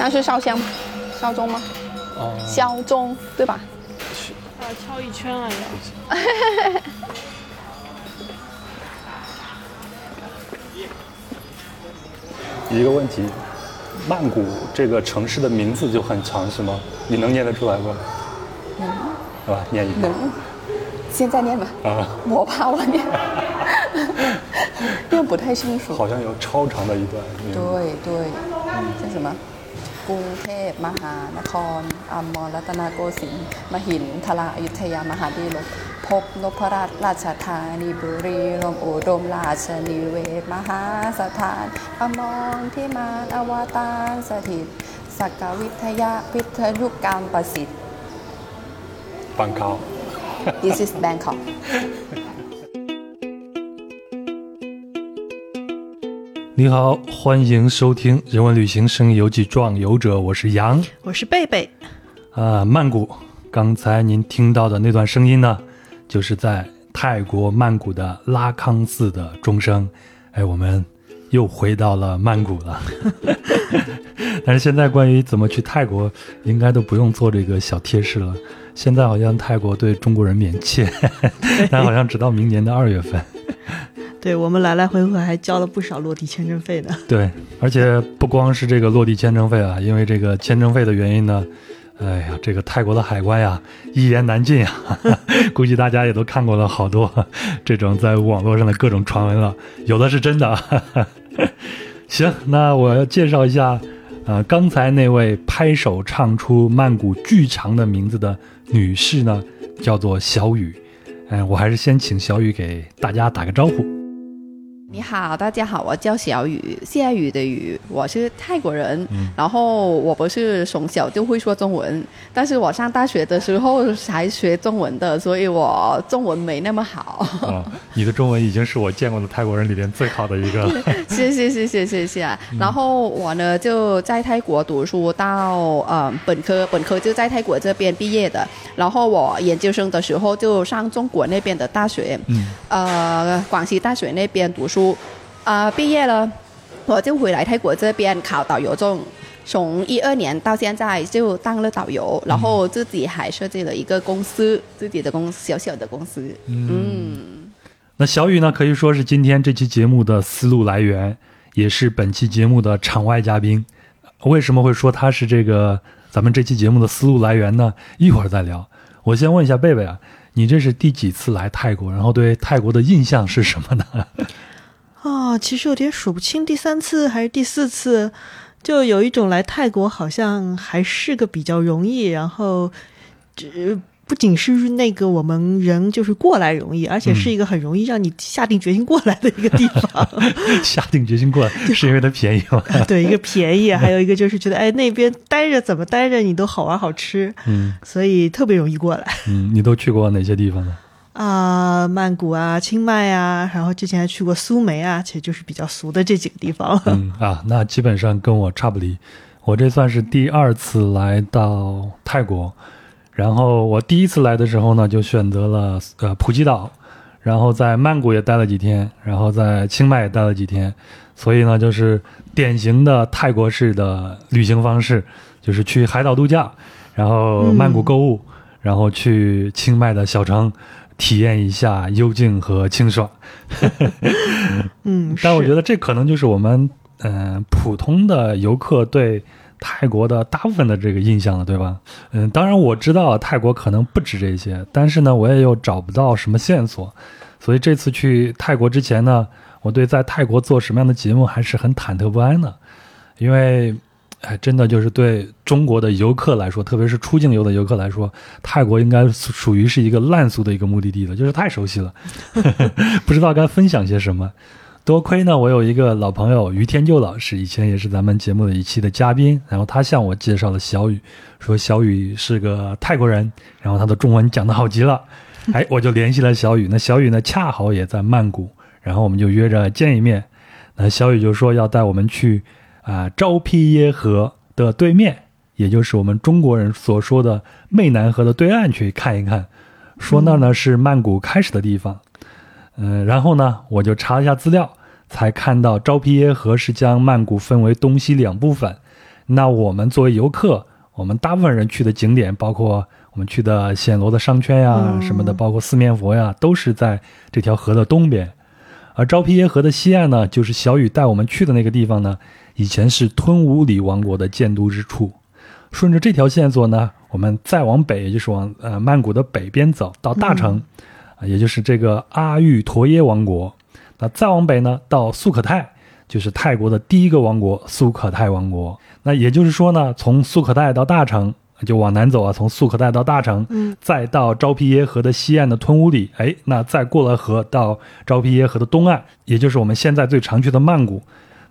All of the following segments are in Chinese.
像是烧香，烧钟吗？哦，烧钟对吧？啊，敲一圈啊要。一个问题，曼谷这个城市的名字就很长是吗？你能念得出来吗？能，是吧？念一个能。现在念吧。啊，我怕我念，念不太清楚。好像有超长的一段。嗯对对，叫什么？ กรุงเทพมหานครอมรรัตนโกสินทร์มหินทราอยุธยามหาดีลกพบนพราชราชธานีบุรีรมย์อุดมราชนิเวศมหาสถานอมรที่มานอวตารสถิตสักกวิทยาพิทยุกรรมประสิทธิ์板高。This is Bangkok 你好，欢迎收听《人文旅行声音游记壮游者》，我是杨我是贝贝，啊，曼谷。刚才您听到的那段声音呢，就是在泰国曼谷的拉康寺的钟声。哎，我们又回到了曼谷了。但是现在关于怎么去泰国，应该都不用做这个小贴士了。现在好像泰国对中国人免签，但好像直到明年的二月份。对我们来来回回还交了不少落地签证费呢。对，而且不光是这个落地签证费啊，因为这个签证费的原因呢，哎呀，这个泰国的海关呀一言难尽呀。估计大家也都看过了好多这种在网络上的各种传闻了，有的是真的。行，那我要介绍一下，呃，刚才那位拍手唱出曼谷巨长的名字的女士呢，叫做小雨。嗯，我还是先请小雨给大家打个招呼。你好，大家好，我叫小雨，下雨的雨，我是泰国人，然后我不是从小就会说中文，但是我上大学的时候才学中文的，所以我中文没那么好。啊，你的中文已经是我见过的泰国人里边最好的一个了。谢谢谢谢谢谢。然后我呢就在泰国读书到呃本科，本科就在泰国这边毕业的。然后我研究生的时候就上中国那边的大学，嗯呃广西大学那边读书，啊、毕业了我就回来泰国这边考导游证。从一二年到现在就当了导游，然后自己还设计了一个公司，自己的公小小的公司。嗯那小雨呢，可以说是今天这期节目的思路来源，也是本期节目的场外嘉宾。为什么会说他是这个咱们这期节目的思路来源呢？一会儿再聊。我先问一下贝贝啊，你这是第几次来泰国？然后对泰国的印象是什么呢？哦，其实有点数不清，第三次还是第四次，就有一种来泰国好像还是个比较容易，然后，只不仅是那个我们人就是过来容易，而且是一个很容易让你下定决心过来的一个地方。下定决心过来 是因为它便宜吗？对，一个便宜，还有一个就是觉得哎那边待着怎么待着你都好玩好吃，嗯所以特别容易过来。嗯，你都去过哪些地方呢？啊、曼谷啊，清迈啊，然后之前还去过苏梅啊，其实就是比较俗的这几个地方。嗯啊，那基本上跟我差不离。我这算是第二次来到泰国，然后我第一次来的时候呢，就选择了呃普吉岛，然后在曼谷也待了几天，然后在清迈也待了几天，所以呢，就是典型的泰国式的旅行方式，就是去海岛度假，然后曼谷购物，然后去清迈的小城。体验一下幽静和清爽，嗯，但我觉得这可能就是我们嗯、呃普通的游客对泰国的大部分的这个印象了，对吧？嗯，当然我知道泰国可能不止这些，但是呢，我也又找不到什么线索，所以这次去泰国之前呢，我对在泰国做什么样的节目还是很忐忑不安的，因为。哎，真的就是对中国的游客来说，特别是出境游的游客来说，泰国应该属于是一个烂俗的一个目的地了，就是太熟悉了，不知道该分享些什么。多亏呢，我有一个老朋友于天佑老师，以前也是咱们节目的一期的嘉宾，然后他向我介绍了小雨，说小雨是个泰国人，然后他的中文讲得好极了，哎，我就联系了小雨。那小雨呢，恰好也在曼谷，然后我们就约着见一面。那小雨就说要带我们去啊、昭披耶河的对面，也就是我们中国人所说的湄南河的对岸去看一看，说那儿呢是曼谷开始的地方。嗯，然后呢，我就查了一下资料，才看到昭披耶河是将曼谷分为东西两部分。那我们作为游客，我们大部分人去的景点，包括我们去的暹罗的商圈呀、嗯什么的，包括四面佛呀，都是在这条河的东边。而昭披耶河的西岸呢，就是小雨带我们去的那个地方呢，以前是吞武里王国的建都之处。顺着这条线索呢，我们再往北，也就是往呃曼谷的北边走，到大城，啊、也就是这个阿育陀耶王国。那再往北呢，到素可泰，就是泰国的第一个王国素可泰王国。那也就是说呢，从素可泰到大城，就往南走啊，从素可泰到大城，嗯，再到昭披耶河的西岸的吞武里，哎，那再过了河到昭披耶河的东岸，也就是我们现在最常去的曼谷。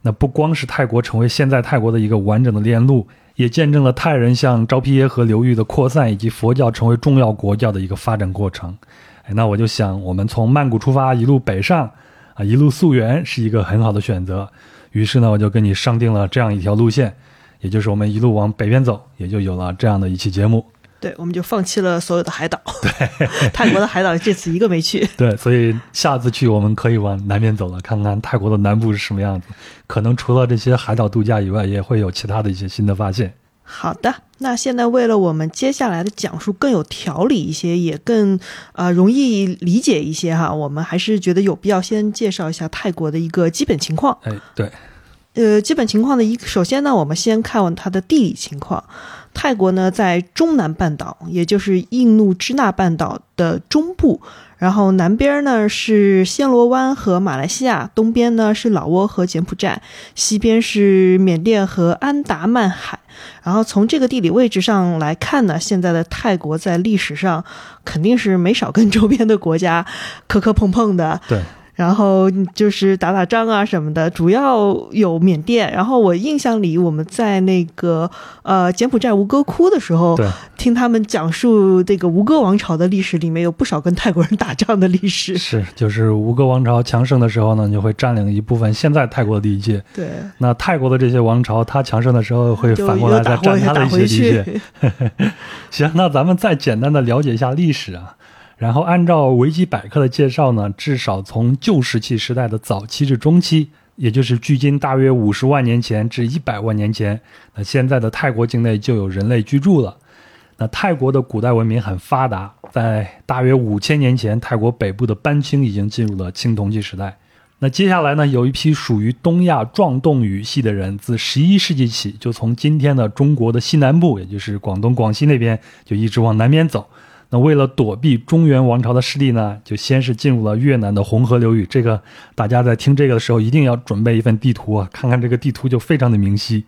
那不光是泰国成为现在泰国的一个完整的链路，也见证了泰人向昭披耶河流域的扩散，以及佛教成为重要国教的一个发展过程。哎，那我就想，我们从曼谷出发，一路北上，啊，一路溯源，是一个很好的选择。于是呢，我就跟你商定了这样一条路线，也就是我们一路往北边走，也就有了这样的一期节目。对，我们就放弃了所有的海岛。对，泰国的海岛这次一个没去。对，所以下次去我们可以往南边走了，看看泰国的南部是什么样子。可能除了这些海岛度假以外，也会有其他的一些新的发现。好的，那现在为了我们接下来的讲述更有条理一些，也更呃容易理解一些哈，我们还是觉得有必要先介绍一下泰国的一个基本情况。哎，对，呃，基本情况的一，首先呢，我们先看它的地理情况。泰国呢，在中南半岛，也就是印度支那半岛的中部，然后南边呢是暹罗湾和马来西亚，东边呢是老挝和柬埔寨，西边是缅甸和安达曼海。然后从这个地理位置上来看呢，现在的泰国在历史上肯定是没少跟周边的国家磕磕碰碰的。对，然后就是打打仗啊什么的，主要有缅甸。然后我印象里，我们在那个呃柬埔寨吴哥窟的时候，对，听他们讲述这个吴哥王朝的历史，里面有不少跟泰国人打仗的历史。是，就是吴哥王朝强盛的时候呢，就会占领一部分现在泰国的地界。对，那泰国的这些王朝，它强盛的时候会反过来再占它的一些地界。去。行，那咱们再简单的了解一下历史啊。然后按照维基百科的介绍呢，至少从旧石器时代的早期至中期，也就是距今大约五十万年前至一百万年前，那现在的泰国境内就有人类居住了。那泰国的古代文明很发达，在大约五千年前，泰国北部的班青已经进入了青铜器时代。那接下来呢，有一批属于东亚壮动语系的人，自十一世纪起，就从今天的中国的西南部，也就是广东、广西那边，就一直往南边走。那为了躲避中原王朝的势力呢，就先是进入了越南的红河流域。这个大家在听这个的时候，一定要准备一份地图啊，看看这个地图就非常的明晰。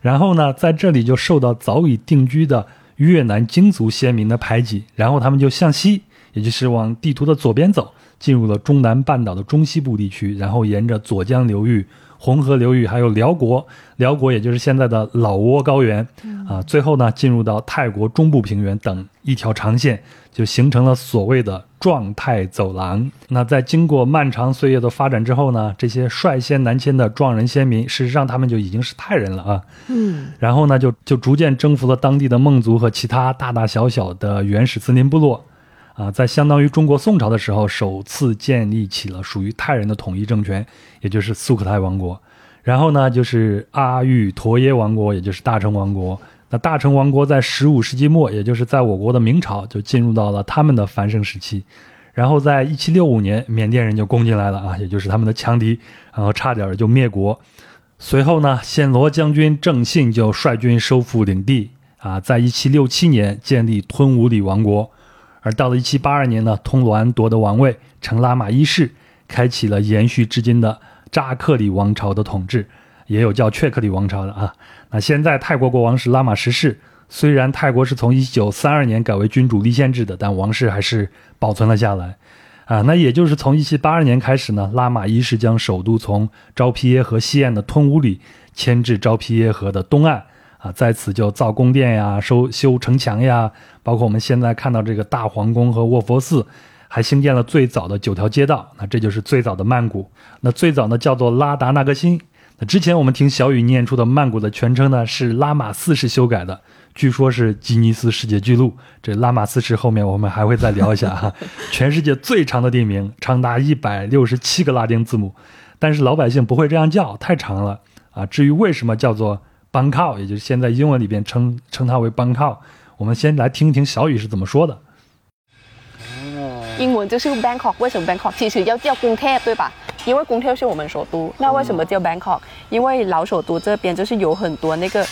然后呢，在这里就受到早已定居的越南京族先民的排挤，然后他们就向西，也就是往地图的左边走，进入了中南半岛的中西部地区，然后沿着左江流域、红河流域，还有辽国，辽国也就是现在的老挝高原，啊，最后呢进入到泰国中部平原等一条长线，就形成了所谓的壮泰走廊。那在经过漫长岁月的发展之后呢，这些率先南迁的壮人先民，事实上他们就已经是泰人了啊。嗯，然后呢，就就逐渐征服了当地的孟族和其他大大小小的原始森林部落，啊，在相当于中国宋朝的时候，首次建立起了属于泰人的统一政权，也就是苏可泰王国。然后呢，就是阿育陀耶王国，也就是大成王国。那大成王国在十五世纪末，也就是在我国的明朝，就进入到了他们的繁盛时期。然后在一七六五年，缅甸人就攻进来了啊，也就是他们的强敌，然后差点就灭国。随后呢，暹罗将军郑信就率军收复领地啊，在一七六七年建立吞武里王国，而到了一七八二年呢，通鸾夺得王位，成拉玛一世，开启了延续至今的扎克里王朝的统治，也有叫雀克里王朝的啊。那现在泰国国王是拉玛十世，虽然泰国是从一九三二年改为君主立宪制的，但王室还是保存了下来。啊，那也就是从一七八二年开始呢，拉玛一世将首都从昭披耶河西岸的吞武里迁至昭披耶河的东岸，啊，在此就造宫殿呀、修修城墙呀，包括我们现在看到这个大皇宫和卧佛寺，还兴建了最早的九条街道，那这就是最早的曼谷。那最早呢叫做拉达纳格辛。那之前我们听小雨念出的曼谷的全称呢是拉玛四世修改的，据说是吉尼斯世界纪录。这拉玛四世后面我们还会再聊一下哈。全世界最长的地名，长达一百六十七个拉丁字母，但是老百姓不会这样叫，太长了啊。至于为什么叫做 Bangkok，也就是现在英文里边称称它为 Bangkok。我们先来听一听小雨是怎么说的。英文就是 Bangkok，为什么 Bangkok？其实要叫กรุงเทพ对吧？因为กรุงเทพ是我们首都。那为什么叫 Bangkok？因为老首都这边就是有很多那个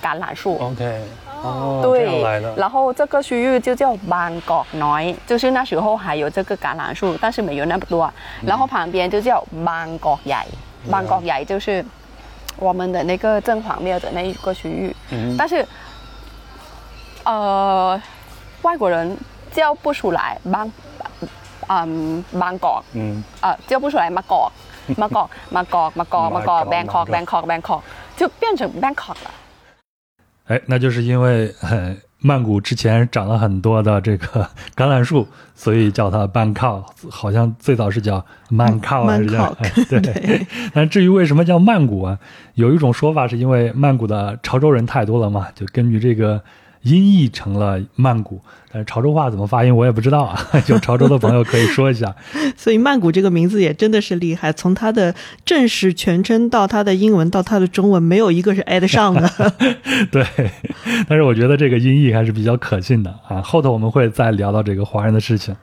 橄榄树。 OK，哦对，然后这个区域就叫 Bangkok น้就是那时候还有这个橄榄树，但是没有那么多。然后旁边就叫 Bangkok ใหญ่，Bangkok ใหญ่就是 我们的那个正黄庙的那一个区域。嗯但是，呃，外国人叫不出来 Bang，嗯，Bangkok，嗯，呃，叫不出来 Bangkok。Bangkok, Bangkok, Bangkok, Bangkok, Bangkok, Bangkok, Bangkok，就变成 Bangkok 了。哎，那就是因为、呃、曼谷之前长了很多的这个 橄榄树，所以叫它 Bangkok，好像最早是叫曼靠还是这样？哎对。但至于为什么叫曼谷啊，有一种说法是因为曼谷的潮州人太多了嘛，就根据这个音译成了曼谷。但是潮州话怎么发音我也不知道啊，有潮州的朋友可以说一下。所以曼谷这个名字也真的是厉害，从它的正式全称到它的英文到它的中文，没有一个是挨得上的。对，但是我觉得这个音译还是比较可信的啊。后头我们会再聊到这个华人的事情。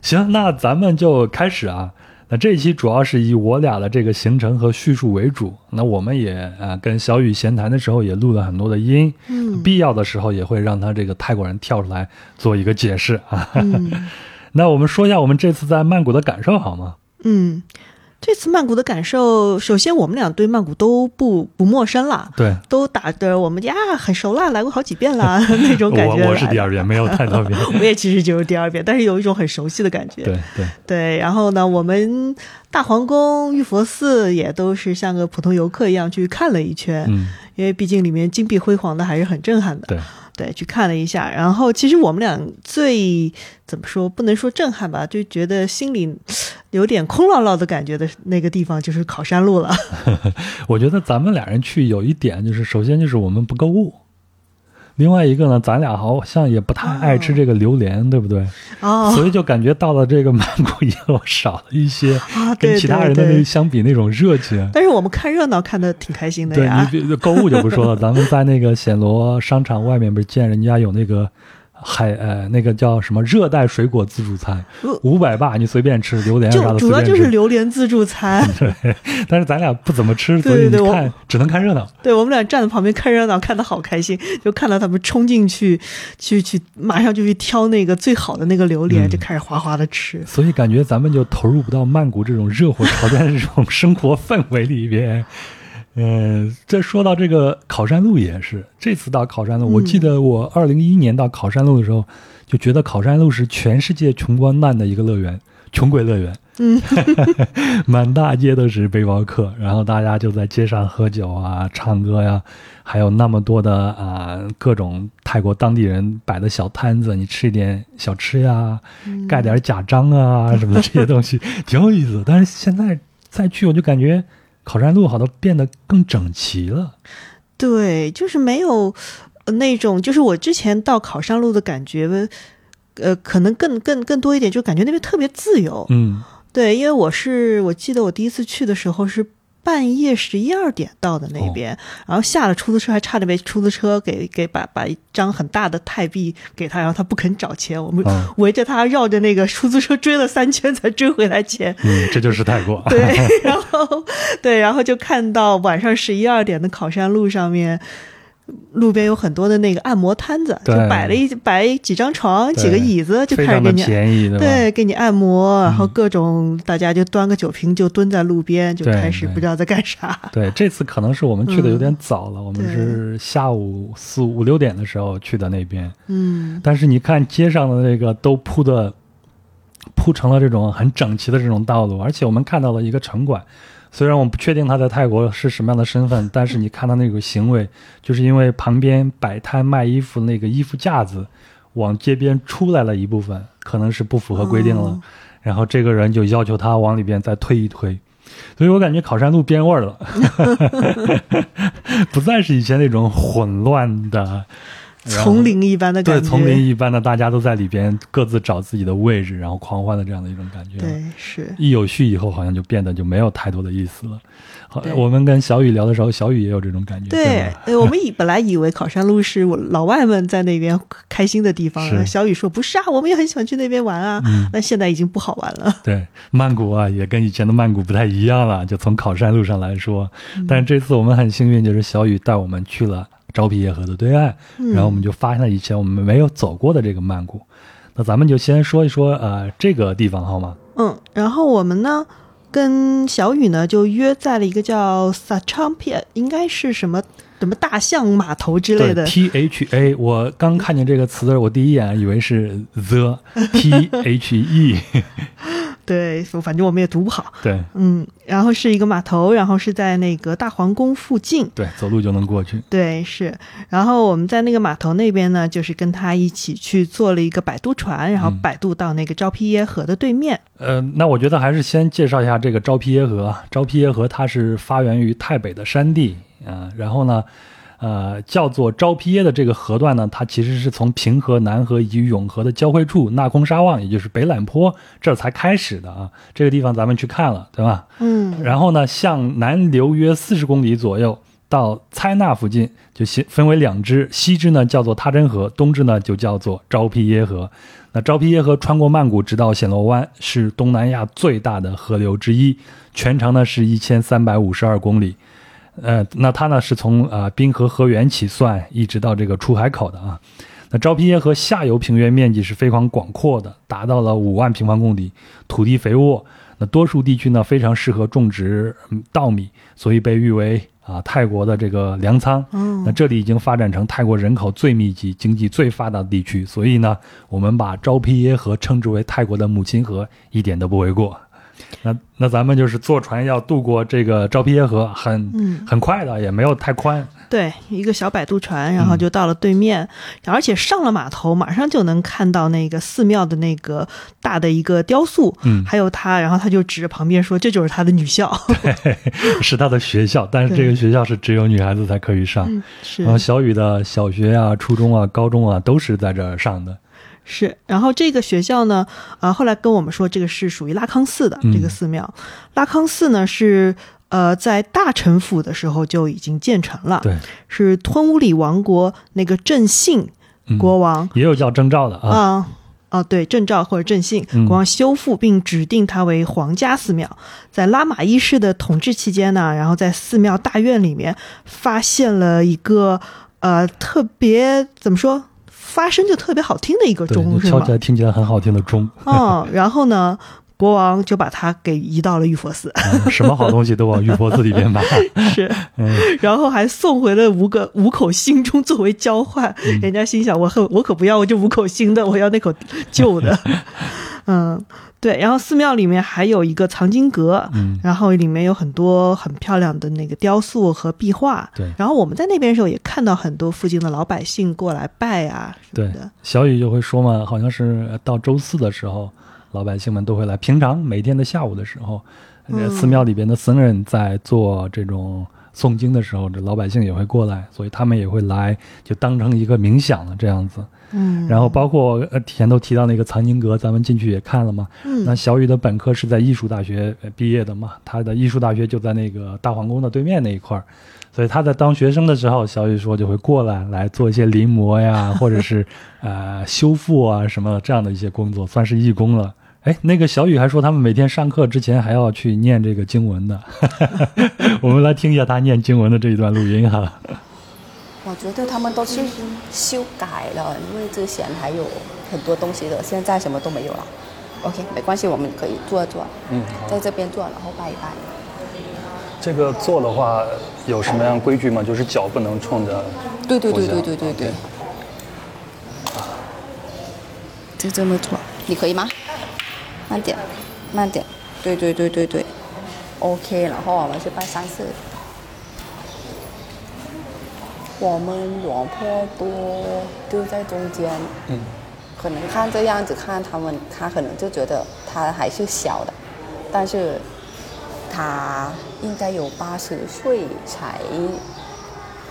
行，那咱们就开始啊。那这一期主要是以我俩的这个行程和叙述为主。那我们也啊跟小雨闲谈的时候也录了很多的音，嗯必要的时候也会让他这个泰国人跳出来做一个解释啊。嗯 那我们说一下我们这次在曼谷的感受好吗？嗯，这次曼谷的感受，首先我们俩对曼谷都不不陌生了，对，都打的我们呀很熟了，来过好几遍了 那种感觉。我我是第二遍，没有太多遍。我也其实就是第二遍，但是有一种很熟悉的感觉。对对对，然后呢，我们大皇宫、玉佛寺也都是像个普通游客一样去看了一圈，嗯，因为毕竟里面金碧辉煌的还是很震撼的。对。对，去看了一下，然后其实我们俩最怎么说，不能说震撼吧，就觉得心里有点空落落的感觉的那个地方就是考山路了。我觉得咱们俩人去有一点就是，首先就是我们不购物，另外一个呢，咱俩好像也不太爱吃这个榴莲，对不对？哦，所以就感觉到了这个曼谷以后少了一些 啊，跟其他人的那相比那种热情。但是我们看热闹看的挺开心的呀对呀。你别购物就不说了，咱们在那个暹罗商场外面不是见人家有那个海呃那个叫什么热带水果自助餐呃，五百吧你随便吃榴莲啥的就主要。就是榴莲自助餐，对，但是咱俩不怎么吃，所以你对对对我看只能看热闹。对我们俩站在旁边看热闹，看的好开心，就看到他们冲进去，去去，马上就去挑那个最好的那个榴莲，嗯就开始哗哗的吃。所以感觉咱们就投入不到曼谷这种热火朝天的这种生活氛围里边。嗯，这说到这个考山路也是，这次到考山路，我记得我二零一一年到考山路的时候，就觉得考山路是全世界穷光蛋的一个乐园，穷鬼乐园。嗯，满大街都是背包客，然后大家就在街上喝酒啊、唱歌呀，还有那么多的啊、各种泰国当地人摆的小摊子，你吃一点小吃呀，盖点假章啊什么的这些东西，挺有意思的。但是现在再去，我就感觉考山路好像变得更整齐了。对，就是没有呃那种，就是我之前到考山路的感觉，呃，可能更更更多一点，就感觉那边特别自由。嗯对，因为我是我记得我第一次去的时候是半夜十一二点到的那边，然后下了出租车还差点被出租车给给把把一张很大的泰币给他，然后他不肯找钱，我们嗯围着他绕着那个出租车追了三圈才追回来钱。嗯，这就是泰国。对，然后对，然后就看到晚上十一二点的考山路上面，路边有很多的那个按摩摊子，就摆了一摆几张床、几个椅子，就开始给你便宜，对给你按摩，然后嗯各种、大家就端个酒瓶就蹲在路边，就开始不知道在干啥。对，这次可能是我们去的有点早了，我们是下午四五六点的时候去的那边。嗯，但是你看街上的那个都铺的铺成了这种很整齐的这种道路，而且我们看到了一个城管。虽然我不确定他在泰国是什么样的身份，但是你看他那个行为，就是因为旁边摆摊卖衣服那个衣服架子往街边出来了一部分，可能是不符合规定了。哦然后这个人就要求他往里边再推一推，所以我感觉考山路变味儿了，不再是以前那种混乱的丛林一般的感对，丛林一般的，大家都在里边各自找自己的位置，然后狂欢的这样的一种感觉。对，是，一有序以后，好像就变得就没有太多的意思了。好，我们跟小雨聊的时候，小雨也有这种感觉，对？，我们以本来以为考山路是我老外们在那边开心的地方，小雨说不是啊，我们也很喜欢去那边玩啊，嗯那现在已经不好玩了。对，曼谷啊，也跟以前的曼谷不太一样了。就从考山路上来说，但是这次我们很幸运，就是小雨带我们去了昭披耶河的对岸，然后我们就发现了以前我们没有走过的这个曼谷。那咱们就先说一说呃这个地方好吗？嗯，然后我们呢跟小雨呢就约在了一个叫 Sachampi，应该是什么什么大象码头之类的对。，T H A，我刚看见这个词的时候，我第一眼以为是 the T H E，对，反正我们也读不好。对嗯，然后是一个码头，然后是在那个大皇宫附近。对，走路就能过去。对，是。然后我们在那个码头那边呢，就是跟他一起去坐了一个摆渡船，然后嗯摆渡到那个昭披耶河的对面。呃，那我觉得还是先介绍一下这个昭披耶河啊。昭披耶河它是发源于太北的山地啊、然后呢，呃，叫做昭披耶的这个河段呢，它其实是从平河、南河以及永河的交汇处纳空沙旺，也就是北榄坡这儿才开始的啊。这个地方咱们去看了，对吧？嗯，然后呢，向南流约四十公里左右，到猜纳附近就分分为两支，西支呢叫做他真河，东支呢就叫做昭披耶河。那昭披耶河穿过曼谷直到暹罗湾，是东南亚最大的河流之一，全长呢是一千三百五十二公里。呃，那它呢是从啊、呃滨河河源起算，一直到这个出海口的啊。那昭披耶河下游平原面积是非常广阔的，达到了五万平方公里，土地肥沃。那多数地区呢非常适合种植嗯稻米，所以被誉为啊泰国的这个粮仓。嗯那这里已经发展成泰国人口最密集、经济最发达的地区，所以呢，我们把昭披耶河称之为泰国的母亲河，一点都不为过。那那咱们就是坐船要渡过这个昭披耶河，很、嗯很快的，也没有太宽。对，一个小摆渡船，嗯然后就到了对面，而且上了码头，马上就能看到那个寺庙的那个大的一个雕塑，嗯还有他，然后他就指着旁边说：“这就是他的女校。对 是他的学校，但是这个学校是只有女孩子才可以上。嗯”是然后小雨的小学啊、初中啊、高中啊都是在这儿上的。是，然后这个学校呢，啊，后来跟我们说，这个是属于拉康寺的、嗯这个寺庙。拉康寺呢是呃在大臣府的时候就已经建成了，对，是吞乌里王国那个郑信嗯国王也有叫征兆的啊。啊。啊，对，郑兆或者郑信嗯国王修复并指定它为皇家寺庙。在拉玛一世的统治期间呢，然后在寺庙大院里面发现了一个呃特别怎么说，发声就特别好听的一个对，钟，敲起？来听起来很好听的钟，哦，然后呢，国王就把它给移到了玉佛寺，嗯什么好东西都往玉佛寺里边拿。是，嗯然后还送回了五个五口新钟作为交换。嗯人家心想，我很我可不要我就五口新的，我要那口旧的。嗯，对。然后寺庙里面还有一个藏经阁，嗯，然后里面有很多很漂亮的那个雕塑和壁画。对然后我们在那边的时候也看到很多附近的老百姓过来拜啊什对么的。，小雨就会说嘛，好像是到周四的时候，老百姓们都会来。平常每天的下午的时候，寺庙里边的僧人在做这种诵经的时候，这老百姓也会过来，所以他们也会来，就当成一个冥想了这样子。嗯，然后包括呃，前头提到那个藏经阁，咱们进去也看了嘛。嗯那小雨的本科是在艺术大学呃毕业的嘛，他的艺术大学就在那个大皇宫的对面那一块儿，所以他在当学生的时候，小雨说就会过来来做一些临摹呀，或者是呃修复啊什么这样的一些工作，算是义工了。哎，那个小雨还说他们每天上课之前还要去念这个经文的，我们来听一下他念经文的这一段录音哈。我觉得他们都是修改了，因为之前还有很多东西的，现在什么都没有了。OK，没关系，我们可以坐坐，嗯，在这边做，然后拜一拜。这个做的话有什么样规矩吗？就是脚不能冲着对对对对对对对。就这么做，你可以吗？慢点，慢点。对对对对对。OK，然后我们去拜三次。我们罗坡多丢在中间，嗯，可能看这样子看他们，他可能就觉得他还是小的，但是他应该有八十岁才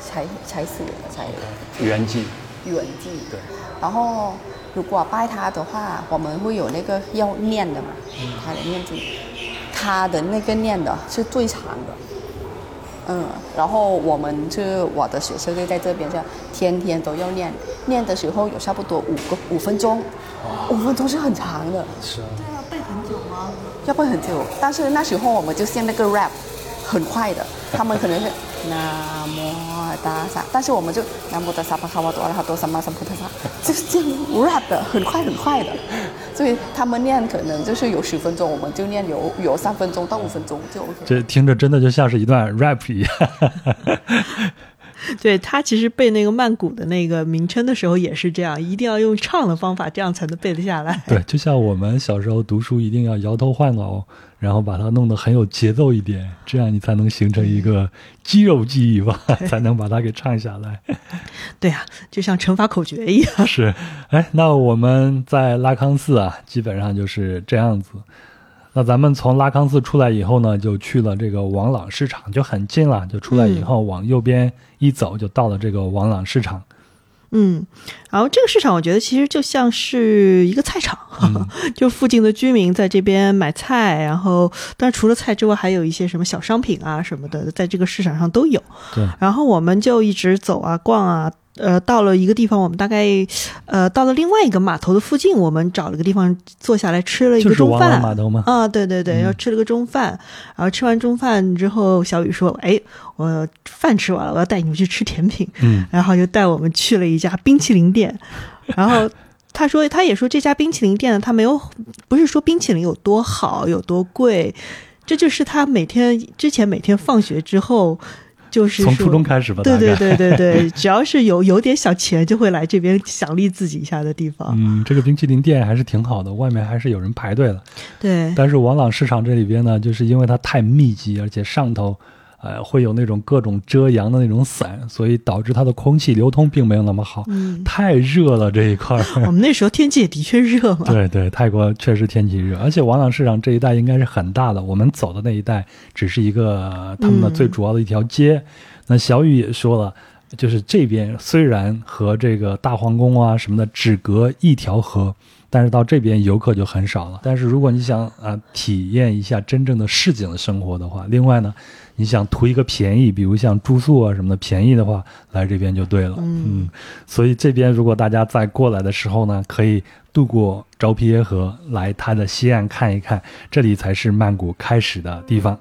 才才死才圆寂。圆寂。对。然后如果拜他的话，我们会有那个要念的嘛，他的念经，他的那个念的是最长的。嗯，然后我们就我的学生就在这边，就天天都要练。练的时候有差不多五个五分钟，五分钟是很长的。是啊。对啊，背很久吗？要背很久，但是那时候我们就像那个 rap，很快的，他们可能是南无大萨，但是我们就南无大萨巴哈瓦多阿拉哈多萨玛萨菩提萨，就是这样 rap 的，很快很快的，所以他们念可能就是有十分钟，我们就念有有三分钟到五分钟就 OK。这听着真的就像是一段 rap 一样。对他其实背那个曼谷的那个名称的时候也是这样，一定要用唱的方法，这样才能背得下来。对，就像我们小时候读书一定要摇头晃脑，然后把它弄得很有节奏一点，这样你才能形成一个肌肉记忆吧，才能把它给唱下来。对啊，就像乘法口诀一样。是，哎，那我们在拉康寺啊，基本上就是这样子。那咱们从拉康寺出来以后呢，就去了这个王朗市场，就很近了。就出来以后往右边一走，就到了这个王朗市场。嗯，然后这个市场我觉得其实就像是一个菜场，就附近的居民在这边买菜，然后但除了菜之外，还有一些什么小商品啊什么的，在这个市场上都有。对，然后我们就一直走啊逛啊。呃，到了一个地方，我们大概，呃，到了另外一个码头的附近，我们找了个地方坐下来吃了一个中饭。码头吗？啊，对对对，要吃了个中饭。然后吃完中饭之后，小雨说：“哎，我饭吃完了，我要带你们去吃甜品。”嗯，然后就带我们去了一家冰淇淋店。然后他说，他也说这家冰淇淋店呢，他没有，不是说冰淇淋有多好有多贵，这就是他每天之前每天放学之后。就是从初中开始吧，对对对对对，只要是有有点小钱，就会来这边奖励自己一下的地方。嗯，这个冰淇淋店还是挺好的，外面还是有人排队的。对，但是王朗市场这里边呢，就是因为它太密集，而且上头。呃，会有那种各种遮阳的那种伞，所以导致它的空气流通并没有那么好，嗯，太热了这一块儿。我们那时候天气也的确热嘛。对 对，泰国确实天气热，而且王朗市场这一带应该是很大的，我们走的那一带只是一个他们的最主要的一条街。那小雨也说了，就是这边虽然和这个大皇宫啊什么的只隔一条河。但是到这边游客就很少了。但是如果你想啊体验一下真正的市井的生活的话，另外呢，你想图一个便宜，比如像住宿啊什么的便宜的话，来这边就对了。嗯，所以这边如果大家在过来的时候呢，可以渡过昭披耶河来它的西岸看一看，这里才是曼谷开始的地方。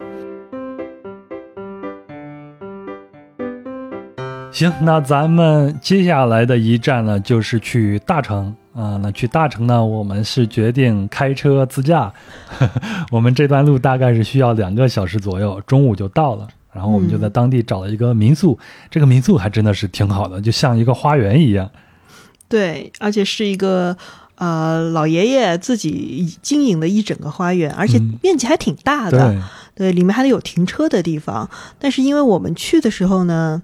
行，那咱们接下来的一站呢，就是去大城。啊，那去大城呢？我们是决定开车自驾，我们这段路大概是需要两个小时左右，中午就到了。然后我们就在当地找了一个民宿，这个民宿还真的是挺好的，就像一个花园一样。对，而且是一个呃老爷爷自己经营的一整个花园，而且面积还挺大的。对，里面还得有停车的地方。但是因为我们去的时候呢。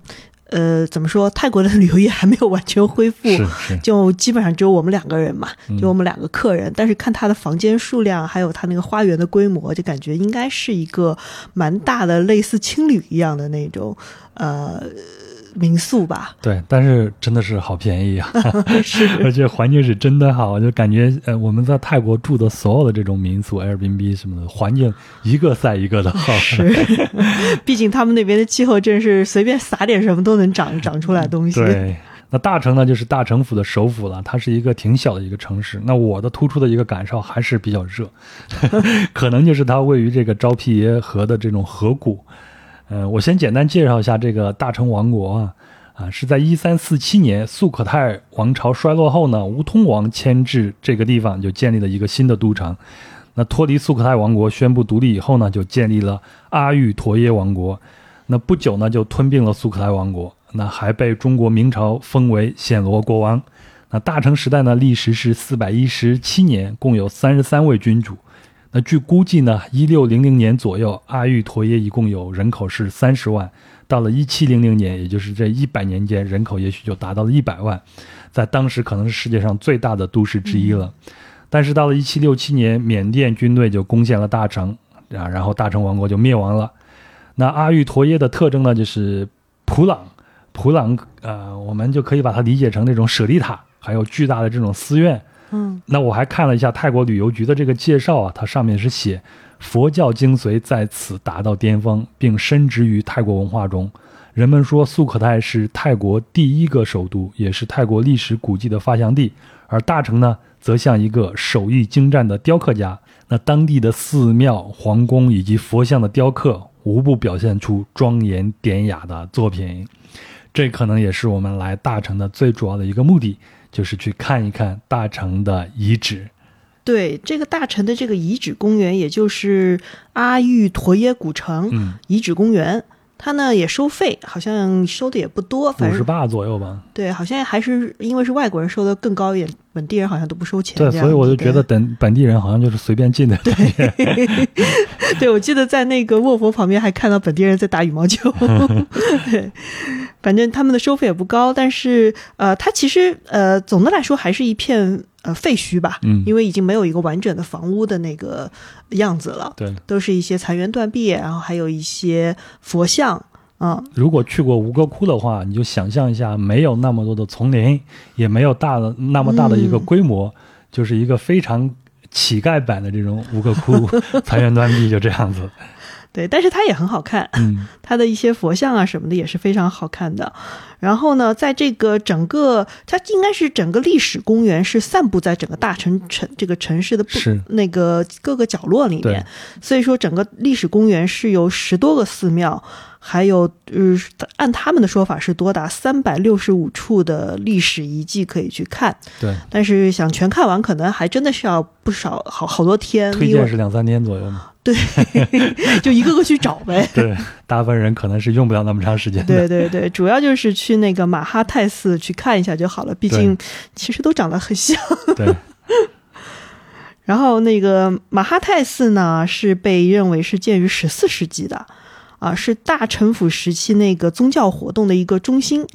呃，怎么说？泰国的旅游业还没有完全恢复，就基本上只有我们两个人嘛，就我们两个客人。但是看他的房间数量，还有他那个花园的规模，就感觉应该是一个蛮大的，类似青旅一样的那种，呃。民宿吧，对，但是真的是好便宜啊，是，而且环境是真的好，就感觉呃，我们在泰国住的所有的这种民宿、Airbnb 什么的，环境一个赛一个的好。是，毕竟他们那边的气候真是随便撒点什么都能长长出来东西。对，那大城呢，就是大城府的首府了，它是一个挺小的一个城市。那我的突出的一个感受还是比较热，可能就是它位于这个昭披耶河的这种河谷。嗯，我先简单介绍一下这个大成王国啊，啊，是在一三四七年素可泰王朝衰落后呢，吴通王迁至这个地方，就建立了一个新的都城。那脱离素可泰王国宣布独立以后呢，就建立了阿育陀耶王国。那不久呢，就吞并了素可泰王国，那还被中国明朝封为暹罗国王。那大成时代呢，历时是四百一十七年，共有三十三位君主。那据估计呢，一六零零年左右，阿育陀耶一共有人口是三十万。到了一七零零年，也就是这一百年间，人口也许就达到了一百万，在当时可能是世界上最大的都市之一了。但是到了一七六七年，缅甸军队就攻陷了大城，啊，然后大城王国就灭亡了。那阿育陀耶的特征呢，就是普朗，普朗呃，我们就可以把它理解成那种舍利塔，还有巨大的这种寺院。嗯那我还看了一下泰国旅游局的这个介绍啊，它上面是写佛教精髓在此达到巅峰，并深植于泰国文化中。人们说素可泰是泰国第一个首都，也是泰国历史古迹的发祥地，而大城呢，则像一个手艺精湛的雕刻家。那当地的寺庙、皇宫以及佛像的雕刻，无不表现出庄严典雅的作品。这可能也是我们来大城的最主要的一个目的，就是去看一看大城的遗址。对，这个大城的这个遗址公园，也就是阿育陀耶古城嗯，遗址公园，它呢也收费，好像收的也不多，五十八左右吧。对，好像还是因为是外国人收的更高一点，本地人好像都不收钱。对，所以我就觉得本本地人好像就是随便进的。对，对，我记得在那个卧佛旁边还看到本地人在打羽毛球。对，反正他们的收费也不高，但是呃，它其实呃，总的来说还是一片呃废墟吧，嗯因为已经没有一个完整的房屋的那个样子了，对，都是一些残垣断壁，然后还有一些佛像。啊、如果去过吴哥窟的话，你就想象一下，没有那么多的丛林，也没有大的那么大的一个规模，就是一个非常乞丐版的这种吴哥窟，残垣断壁就这样子。对，但是它也很好看，嗯，它的一些佛像啊什么的也是非常好看的。然后呢，在这个整个，它应该是整个历史公园是散布在整个大城城这个城市的不那个各个角落里对面，所以说整个历史公园是由十多个寺庙，还有呃，按他们的说法是多达三百六十五处的历史遗迹可以去看。对，但是想全看完，可能还真的是要不少好好多天，推荐是两三天左右嘛。就一个个去找呗。对，大部分人可能是用不了那么长时间的。对对对，主要就是去那个马哈泰寺去看一下就好了，毕竟其实都长得很像。对，然后那个马哈泰寺呢，是被认为是建于十四世纪的，啊，是大城府时期那个宗教活动的一个中心。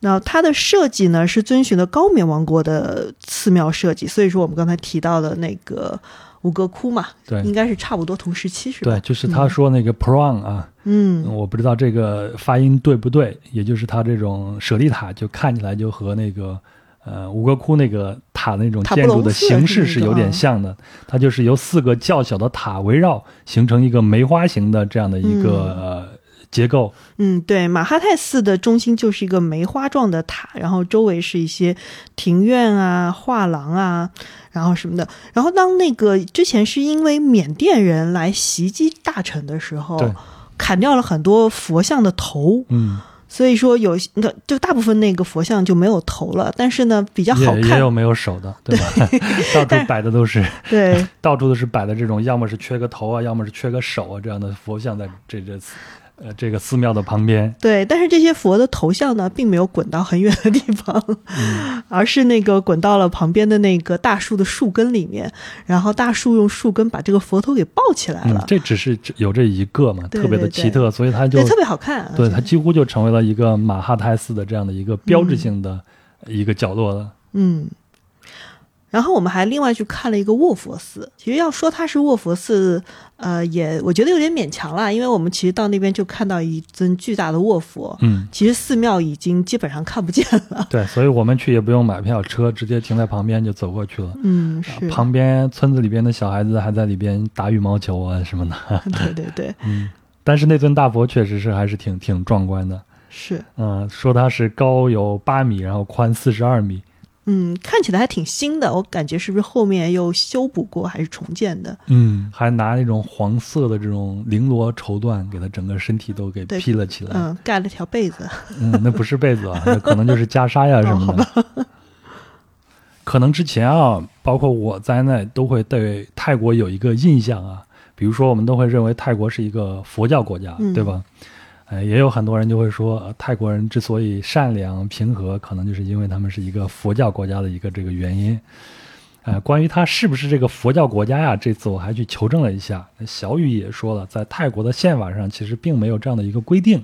那它的设计呢，是遵循了高棉王国的寺庙设计，所以说我们刚才提到的那个吴哥窟嘛，对。应该是差不多同时期是吧？对，就是他说那个 prong 啊，嗯，我不知道这个发音对不对，也就是他这种舍利塔，就看起来就和那个呃吴哥窟那个塔那种建筑的形式是有点啊像的。它就是由四个较小的塔围绕，形成一个梅花形的这样的一个、呃结构。嗯，对，马哈泰寺的中心就是一个梅花状的塔，然后周围是一些庭院啊、画廊啊，然后什么的。然后当那个之前是因为缅甸人来袭击大臣的时候，砍掉了很多佛像的头，嗯，所以说有那就大部分那个佛像就没有头了，但是呢比较好看也也有，没有手的，对吧？到处摆的都是，对 到处都是摆的这种，要么是缺个头啊，要么是缺个手啊这样的佛像在这这呃这个寺庙的旁边。对，但是这些佛的头像呢，并没有滚到很远的地方，而是那个滚到了旁边的那个大树的树根里面，然后大树用树根把这个佛头给抱起来了，，嗯这只是有这一个嘛，对特别的奇特，所以它就，特别好看。啊对它几乎就成为了一个马哈泰寺的这样的一个标志性的一个角落了。嗯。然后我们还另外去看了一个卧佛寺。其实要说它是卧佛寺，呃，也我觉得有点勉强啦，因为我们其实到那边就看到一尊巨大的卧佛，嗯，其实寺庙已经基本上看不见了。对，所以我们去也不用买票，车直接停在旁边就走过去了。嗯，旁边村子里边的小孩子还在里边打羽毛球啊什么的。对 对对，嗯，但是那尊大佛确实是还是挺挺壮观的。是。嗯，说它是高有八米，然后宽四十二米。嗯，看起来还挺新的，我感觉是不是后面又修补过还是重建的？嗯，还拿那种黄色的这种绫罗绸缎给它整个身体都给披了起来。嗯，盖了条被子。嗯，那不是被子啊，那可能就是袈裟呀什么的。可能之前啊，包括我在内，都会对泰国有一个印象啊，比如说我们都会认为泰国是一个佛教国家，嗯对吧？哎，也有很多人就会说，泰国人之所以善良平和，可能就是因为他们是一个佛教国家的一个这个原因。呃，关于他是不是这个佛教国家呀，这次我还去求证了一下。小雨也说了，在泰国的宪法上其实并没有这样的一个规定。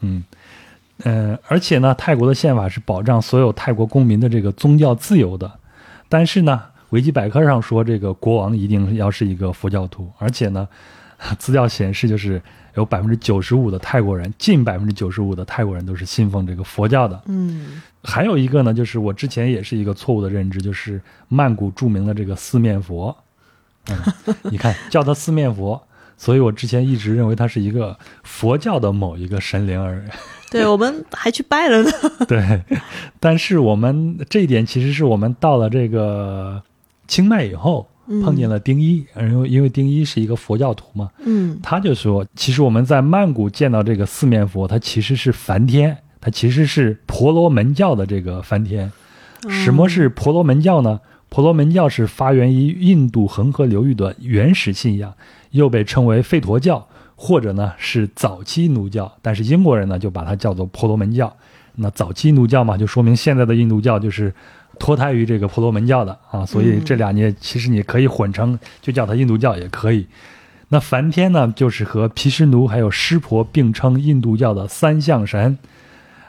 嗯，呃，而且呢，泰国的宪法是保障所有泰国公民的这个宗教自由的。但是呢，维基百科上说这个国王一定要是一个佛教徒，而且呢，资料显示，就是有百分之九十五的泰国人，近百分之九十五的泰国人都是信奉这个佛教的。嗯还有一个呢，就是我之前也是一个错误的认知，就是曼谷著名的这个四面佛，嗯，你看叫它四面佛，所以我之前一直认为它是一个佛教的某一个神灵而已。对，我们还去拜了呢。对，但是我们这一点其实是我们到了这个清迈以后碰见了丁一，因为因为丁一是一个佛教徒嘛，嗯他就说，其实我们在曼谷见到这个四面佛，它其实是梵天，它其实是婆罗门教的这个梵天。什么是婆罗门教呢？婆罗门教是发源于印度恒河流域的原始信仰，又被称为吠陀教，或者呢是早期奴教。但是英国人呢就把它叫做婆罗门教。那早期奴教嘛，就说明现在的印度教就是脱胎于这个婆罗门教的啊。所以这俩你其实你可以混成，就叫它印度教也可以。那梵天呢，就是和毗湿奴还有湿婆并称印度教的三相神。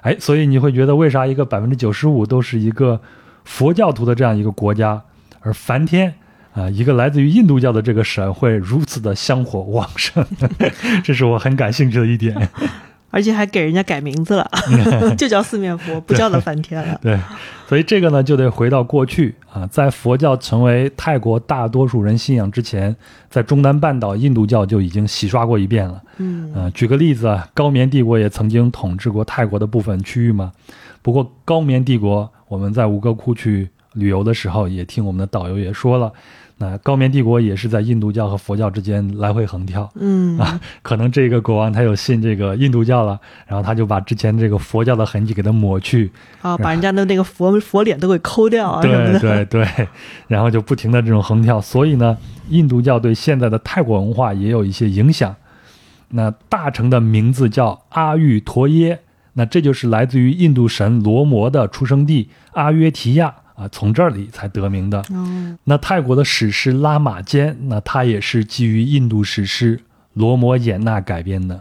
哎，所以你会觉得为啥一个百分之九十五都是一个佛教徒的这样一个国家，而梵天啊、一个来自于印度教的这个神会如此的香火旺盛？这是我很感兴趣的一点。而且还给人家改名字了，就叫四面佛，不叫了梵天了。对，所以这个呢就得回到过去啊，在佛教成为泰国大多数人信仰之前，在中南半岛印度教就已经洗刷过一遍了。嗯呃，举个例子啊，高棉帝国也曾经统治过泰国的部分区域嘛。不过高棉帝国，我们在吴哥窟去旅游的时候，也听我们的导游也说了，那高棉帝国也是在印度教和佛教之间来回横跳。嗯啊，可能这个国王他有信这个印度教了，然后他就把之前这个佛教的痕迹给它抹去，啊，把人家的那个佛佛脸都给抠掉啊对。对对，然后就不停的这种横跳，所以呢，印度教对现在的泰国文化也有一些影响。那大城的名字叫阿育陀耶，那这就是来自于印度神罗摩的出生地阿约提亚啊，从这里才得名的。哦，那泰国的史诗《拉玛坚》，那它也是基于印度史诗《罗摩衍那》改编的。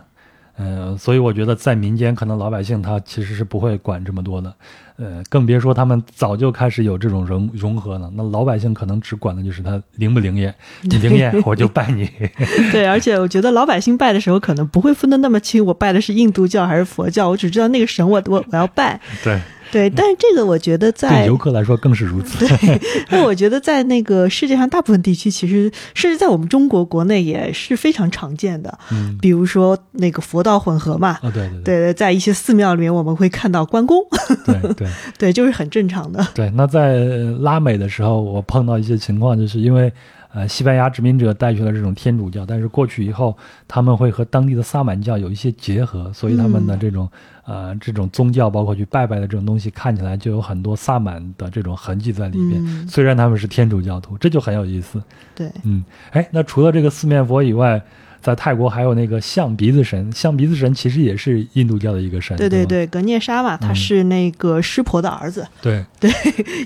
嗯、所以我觉得在民间，可能老百姓他其实是不会管这么多的，呃，更别说他们早就开始有这种融融合了。那老百姓可能只管的就是他灵不灵验，你灵验 我就拜你。对，而且我觉得老百姓拜的时候可能不会分得那么清，我拜的是印度教还是佛教，我只知道那个神我我我要拜。对，对，但是这个我觉得对在游客来说更是如此。对，那我觉得在那个世界上大部分地区，其实甚至在我们中国国内也是非常常见的。嗯，比如说那个佛道混合嘛，哦，对对对，在一些寺庙里面我们会看到关公，对对。对，就是很正常的。对，那在呃拉美的时候，我碰到一些情况，就是因为呃西班牙殖民者带去了这种天主教，但是过去以后，他们会和当地的萨满教有一些结合，所以他们的这种、呃这种宗教，包括去拜拜的这种东西，看起来就有很多萨满的这种痕迹在里面。嗯虽然他们是天主教徒，这就很有意思。对，嗯，哎，那除了这个四面佛以外，在泰国还有那个象鼻子神，象鼻子神其实也是印度教的一个神，对对对对，格聂沙嘛，他嗯是那个湿婆的儿子，对 对，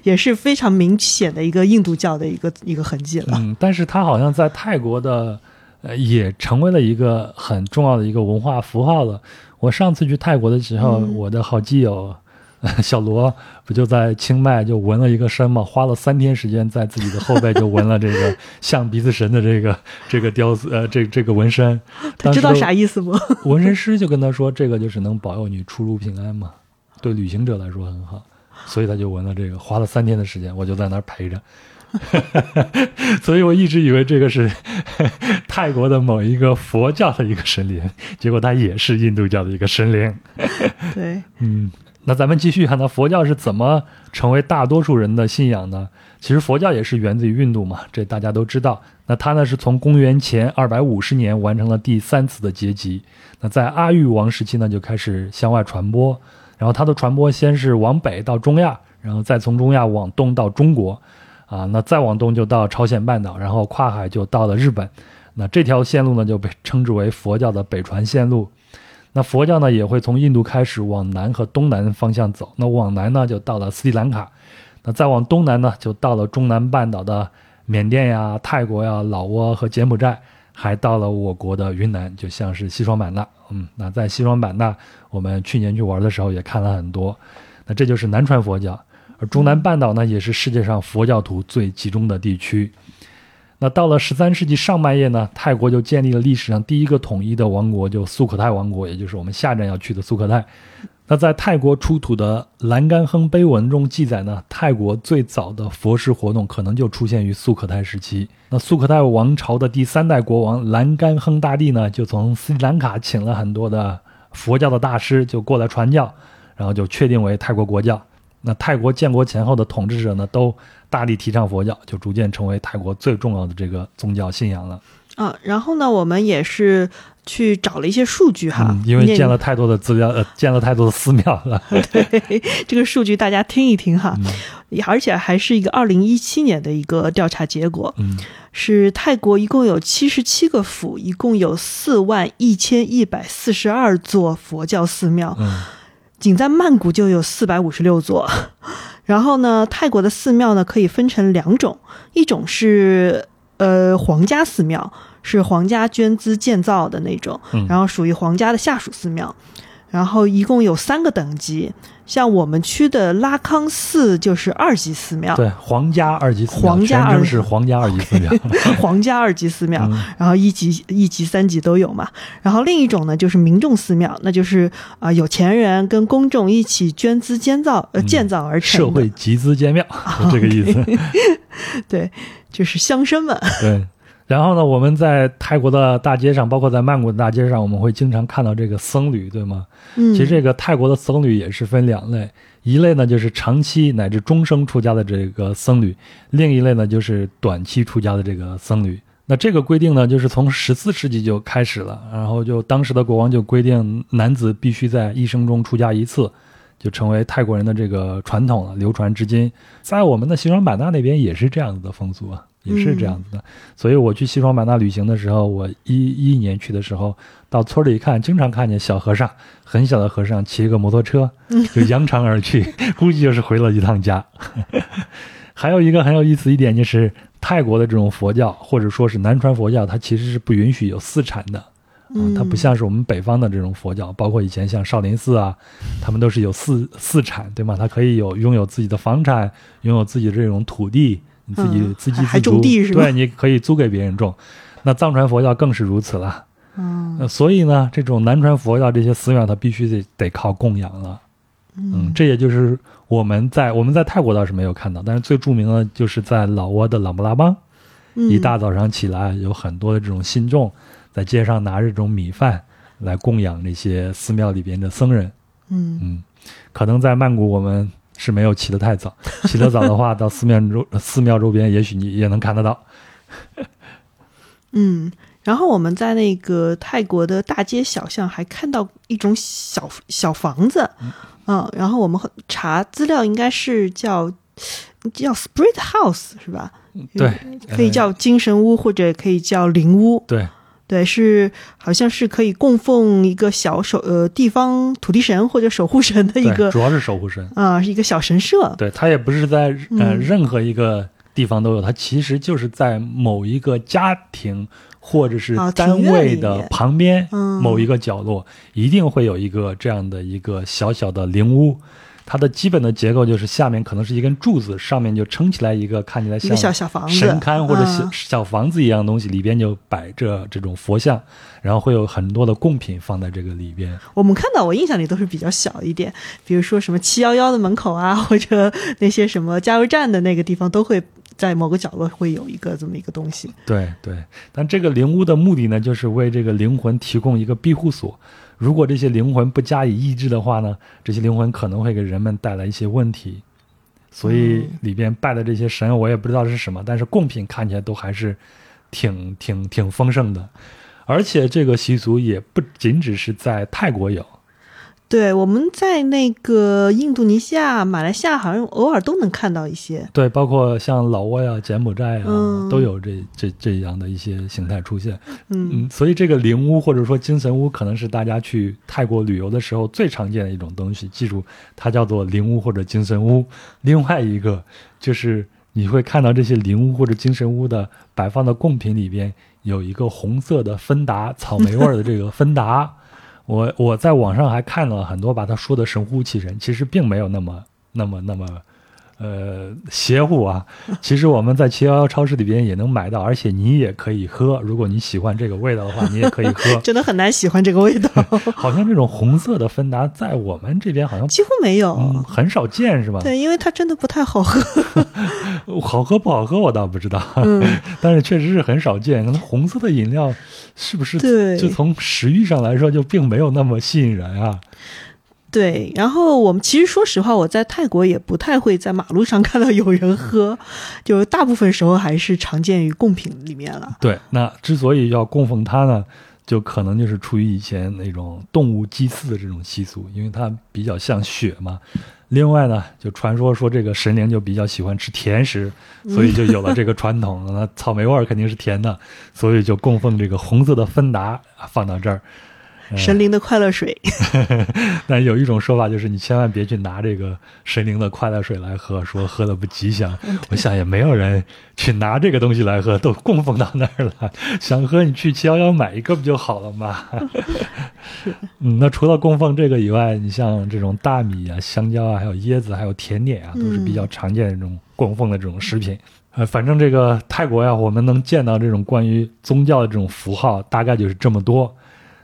也是非常明显的一个印度教的一个一个痕迹了。嗯，但是他好像在泰国的，呃，也成为了一个很重要的一个文化符号了。我上次去泰国的时候，嗯我的好基友。小罗不就在清迈就纹了一个身嘛，花了三天时间在自己的后背就纹了这个 象鼻子神的这个这个雕塑，呃，这这个纹身。他知道啥意思不？纹身师就跟他说，这个就是能保佑你出入平安嘛，对旅行者来说很好，所以他就纹了这个，花了三天的时间，我就在那儿陪着。所以我一直以为这个是泰国的某一个佛教的一个神灵，结果它也是印度教的一个神灵。对，嗯，那咱们继续看，那佛教是怎么成为大多数人的信仰呢？其实佛教也是源自于印度嘛，这大家都知道。那它呢是从公元前二百五十年完成了第三次的结集。那在阿育王时期呢就开始向外传播，然后它的传播先是往北到中亚，然后再从中亚往东到中国，啊，那再往东就到朝鲜半岛，然后跨海就到了日本。那这条线路呢就被称之为佛教的北传线路。那佛教呢也会从印度开始往南和东南方向走，那往南呢就到了斯里兰卡，那再往东南呢就到了中南半岛的缅甸呀、泰国呀、老挝和柬埔寨，还到了我国的云南，就像是西双版纳。嗯，那在西双版纳，我们去年去玩的时候也看了很多。那这就是南传佛教，而中南半岛呢也是世界上佛教徒最集中的地区。那到了十三世纪上半叶呢，泰国就建立了历史上第一个统一的王国，就素可泰王国，也就是我们下站要去的素可泰。那在泰国出土的栏杆亨碑文中记载呢，泰国最早的佛事活动可能就出现于素可泰时期。那素可泰王朝的第三代国王栏杆亨大帝呢，就从斯里兰卡请了很多的佛教的大师，就过来传教，然后就确定为泰国国教。那泰国建国前后的统治者呢，都大力提倡佛教，就逐渐成为泰国最重要的这个宗教信仰了。啊，然后呢，我们也是去找了一些数据哈，嗯，因为念建了太多的资料，呃，建了太多的寺庙了。对这个数据大家听一听哈，嗯。而且还是一个二零一七年的一个调查结果，嗯。是泰国一共有七十七个府，一共有四万一千一百四十二座佛教寺庙，嗯仅在曼谷就有四百五十六座。然后呢，泰国的寺庙呢可以分成两种，一种是呃皇家寺庙，是皇家捐资建造的那种，嗯然后属于皇家的下属寺庙。然后一共有三个等级，像我们区的拉康寺就是二级寺庙，对，皇家二级寺庙，皇家二全称是皇家二级寺庙。皇家二级寺庙，嗯然后一级、一级、三级都有嘛。然后另一种呢，就是民众寺庙，那就是啊、有钱人跟公众一起捐资建造呃建造而成，嗯社会集资建庙，就这个意思。对，就是乡绅们。对。然后呢，我们在泰国的大街上，包括在曼谷的大街上，我们会经常看到这个僧侣，对吗？嗯，其实这个泰国的僧侣也是分两类，一类呢就是长期乃至终生出家的这个僧侣，另一类呢就是短期出家的这个僧侣。那这个规定呢，就是从十四世纪就开始了，然后就当时的国王就规定男子必须在一生中出家一次，就成为泰国人的这个传统了，流传至今。在我们的西双版纳那边也是这样子的风俗啊，也是这样子的。所以我去西双版纳旅行的时候，我一一年去的时候，到村里一看，经常看见小和尚，很小的和尚骑一个摩托车 就扬长而去，估计就是回了一趟家。还有一个很有意思一点就是，泰国的这种佛教或者说是南传佛教，它其实是不允许有私产的。啊，它不像是我们北方的这种佛教，包括以前像少林寺啊，他们都是有私私产，对吗？它可以有拥有自己的房产，拥有自己的这种土地，你自己嗯自给还还自足，种地是吧对，你可以租给别人种。那藏传佛教更是如此了。嗯呃，所以呢，这种南传佛教这些寺庙，它必须得得靠供养了。嗯，这也就是我们在我们在泰国倒是没有看到，但是最著名的就是在老挝的琅勃拉邦，一大早上起来，有很多的这种信众在街上拿着这种米饭来供养那些寺庙里边的僧人。嗯嗯，可能在曼谷我们是没有起得太早，起得早的话，到寺庙周寺庙周边，也许你也能看得到。嗯。然后我们在那个泰国的大街小巷还看到一种小小房子，嗯，然后我们查资料应该是叫叫 Spirit House 是吧？对，可以叫精神屋或者可以叫灵屋。对，对，是好像是可以供奉一个小守呃地方土地神或者守护神的一，个主要是守护神。啊、是一个小神社。对，它也不是在呃嗯任何一个地方都有，它其实就是在某一个家庭或者是啊单位的旁边嗯某一个角落，一定会有一个这样的一个小小的灵屋。它的基本的结构就是下面可能是一根柱子，上面就撑起来一个看起来像一个小小房子，神龛或者小、嗯小房子一样东西，里边就摆着这种佛像，然后会有很多的贡品放在这个里边。我们看到，我印象里都是比较小一点，比如说什么七幺幺的门口啊，或者那些什么加油站的那个地方，都会在某个角落会有一个这么一个东西。对对，但这个灵屋的目的呢，就是为这个灵魂提供一个庇护所。如果这些灵魂不加以抑制的话呢，这些灵魂可能会给人们带来一些问题。所以里边拜的这些神，我也不知道是什么，但是贡品看起来都还是挺挺挺丰盛的。而且这个习俗也不仅只是在泰国有，对，我们在那个印度尼西亚、马来西亚，好像偶尔都能看到一些。对，包括像老挝呀、柬埔寨呀，嗯都有这这这样的一些形态出现。嗯嗯，所以这个灵屋或者说精神屋，可能是大家去泰国旅游的时候最常见的一种东西。记住，它叫做灵屋或者精神屋。另外一个就是你会看到这些灵屋或者精神屋的摆放的贡品里边有一个红色的芬达，草莓味儿的这个芬达。我我在网上还看了很多把他说的神乎其神，其实并没有那么那么那么呃邪乎啊。其实我们在七幺幺超市里边也能买到，而且你也可以喝。如果你喜欢这个味道的话，你也可以喝。真的很难喜欢这个味道，好像这种红色的芬达在我们这边好像几乎没有。嗯很少见，是吧？对，因为它真的不太好喝。好喝不好喝我倒不知道，嗯但是确实是很少见。可能红色的饮料是不是对就从食欲上来说就并没有那么吸引人啊？对，然后我们其实说实话，我在泰国也不太会在马路上 看到有人喝，就大部分时候还是常见于贡品里面了。对，那之所以要供奉它呢，就可能就是出于以前那种动物祭祀的这种习俗，因为它比较像血嘛。另外呢，就传说说这个神灵就比较喜欢吃甜食，所以就有了这个传统。那草莓味儿肯定是甜的，所以就供奉这个红色的芬达啊放到这儿。神灵的快乐水，但有一种说法就是，你千万别去拿这个神灵的快乐水来喝，说喝的不吉祥。我想也没有人去拿这个东西来喝，都供奉到那儿了。想喝你去七幺幺买一个不就好了吗？嗯，那除了供奉这个以外，你像这种大米啊、香蕉啊，还有椰子，还有甜点啊，都是比较常见的这种供奉的这种食品。呃，反正这个泰国呀，我们能见到这种关于宗教的这种符号，大概就是这么多。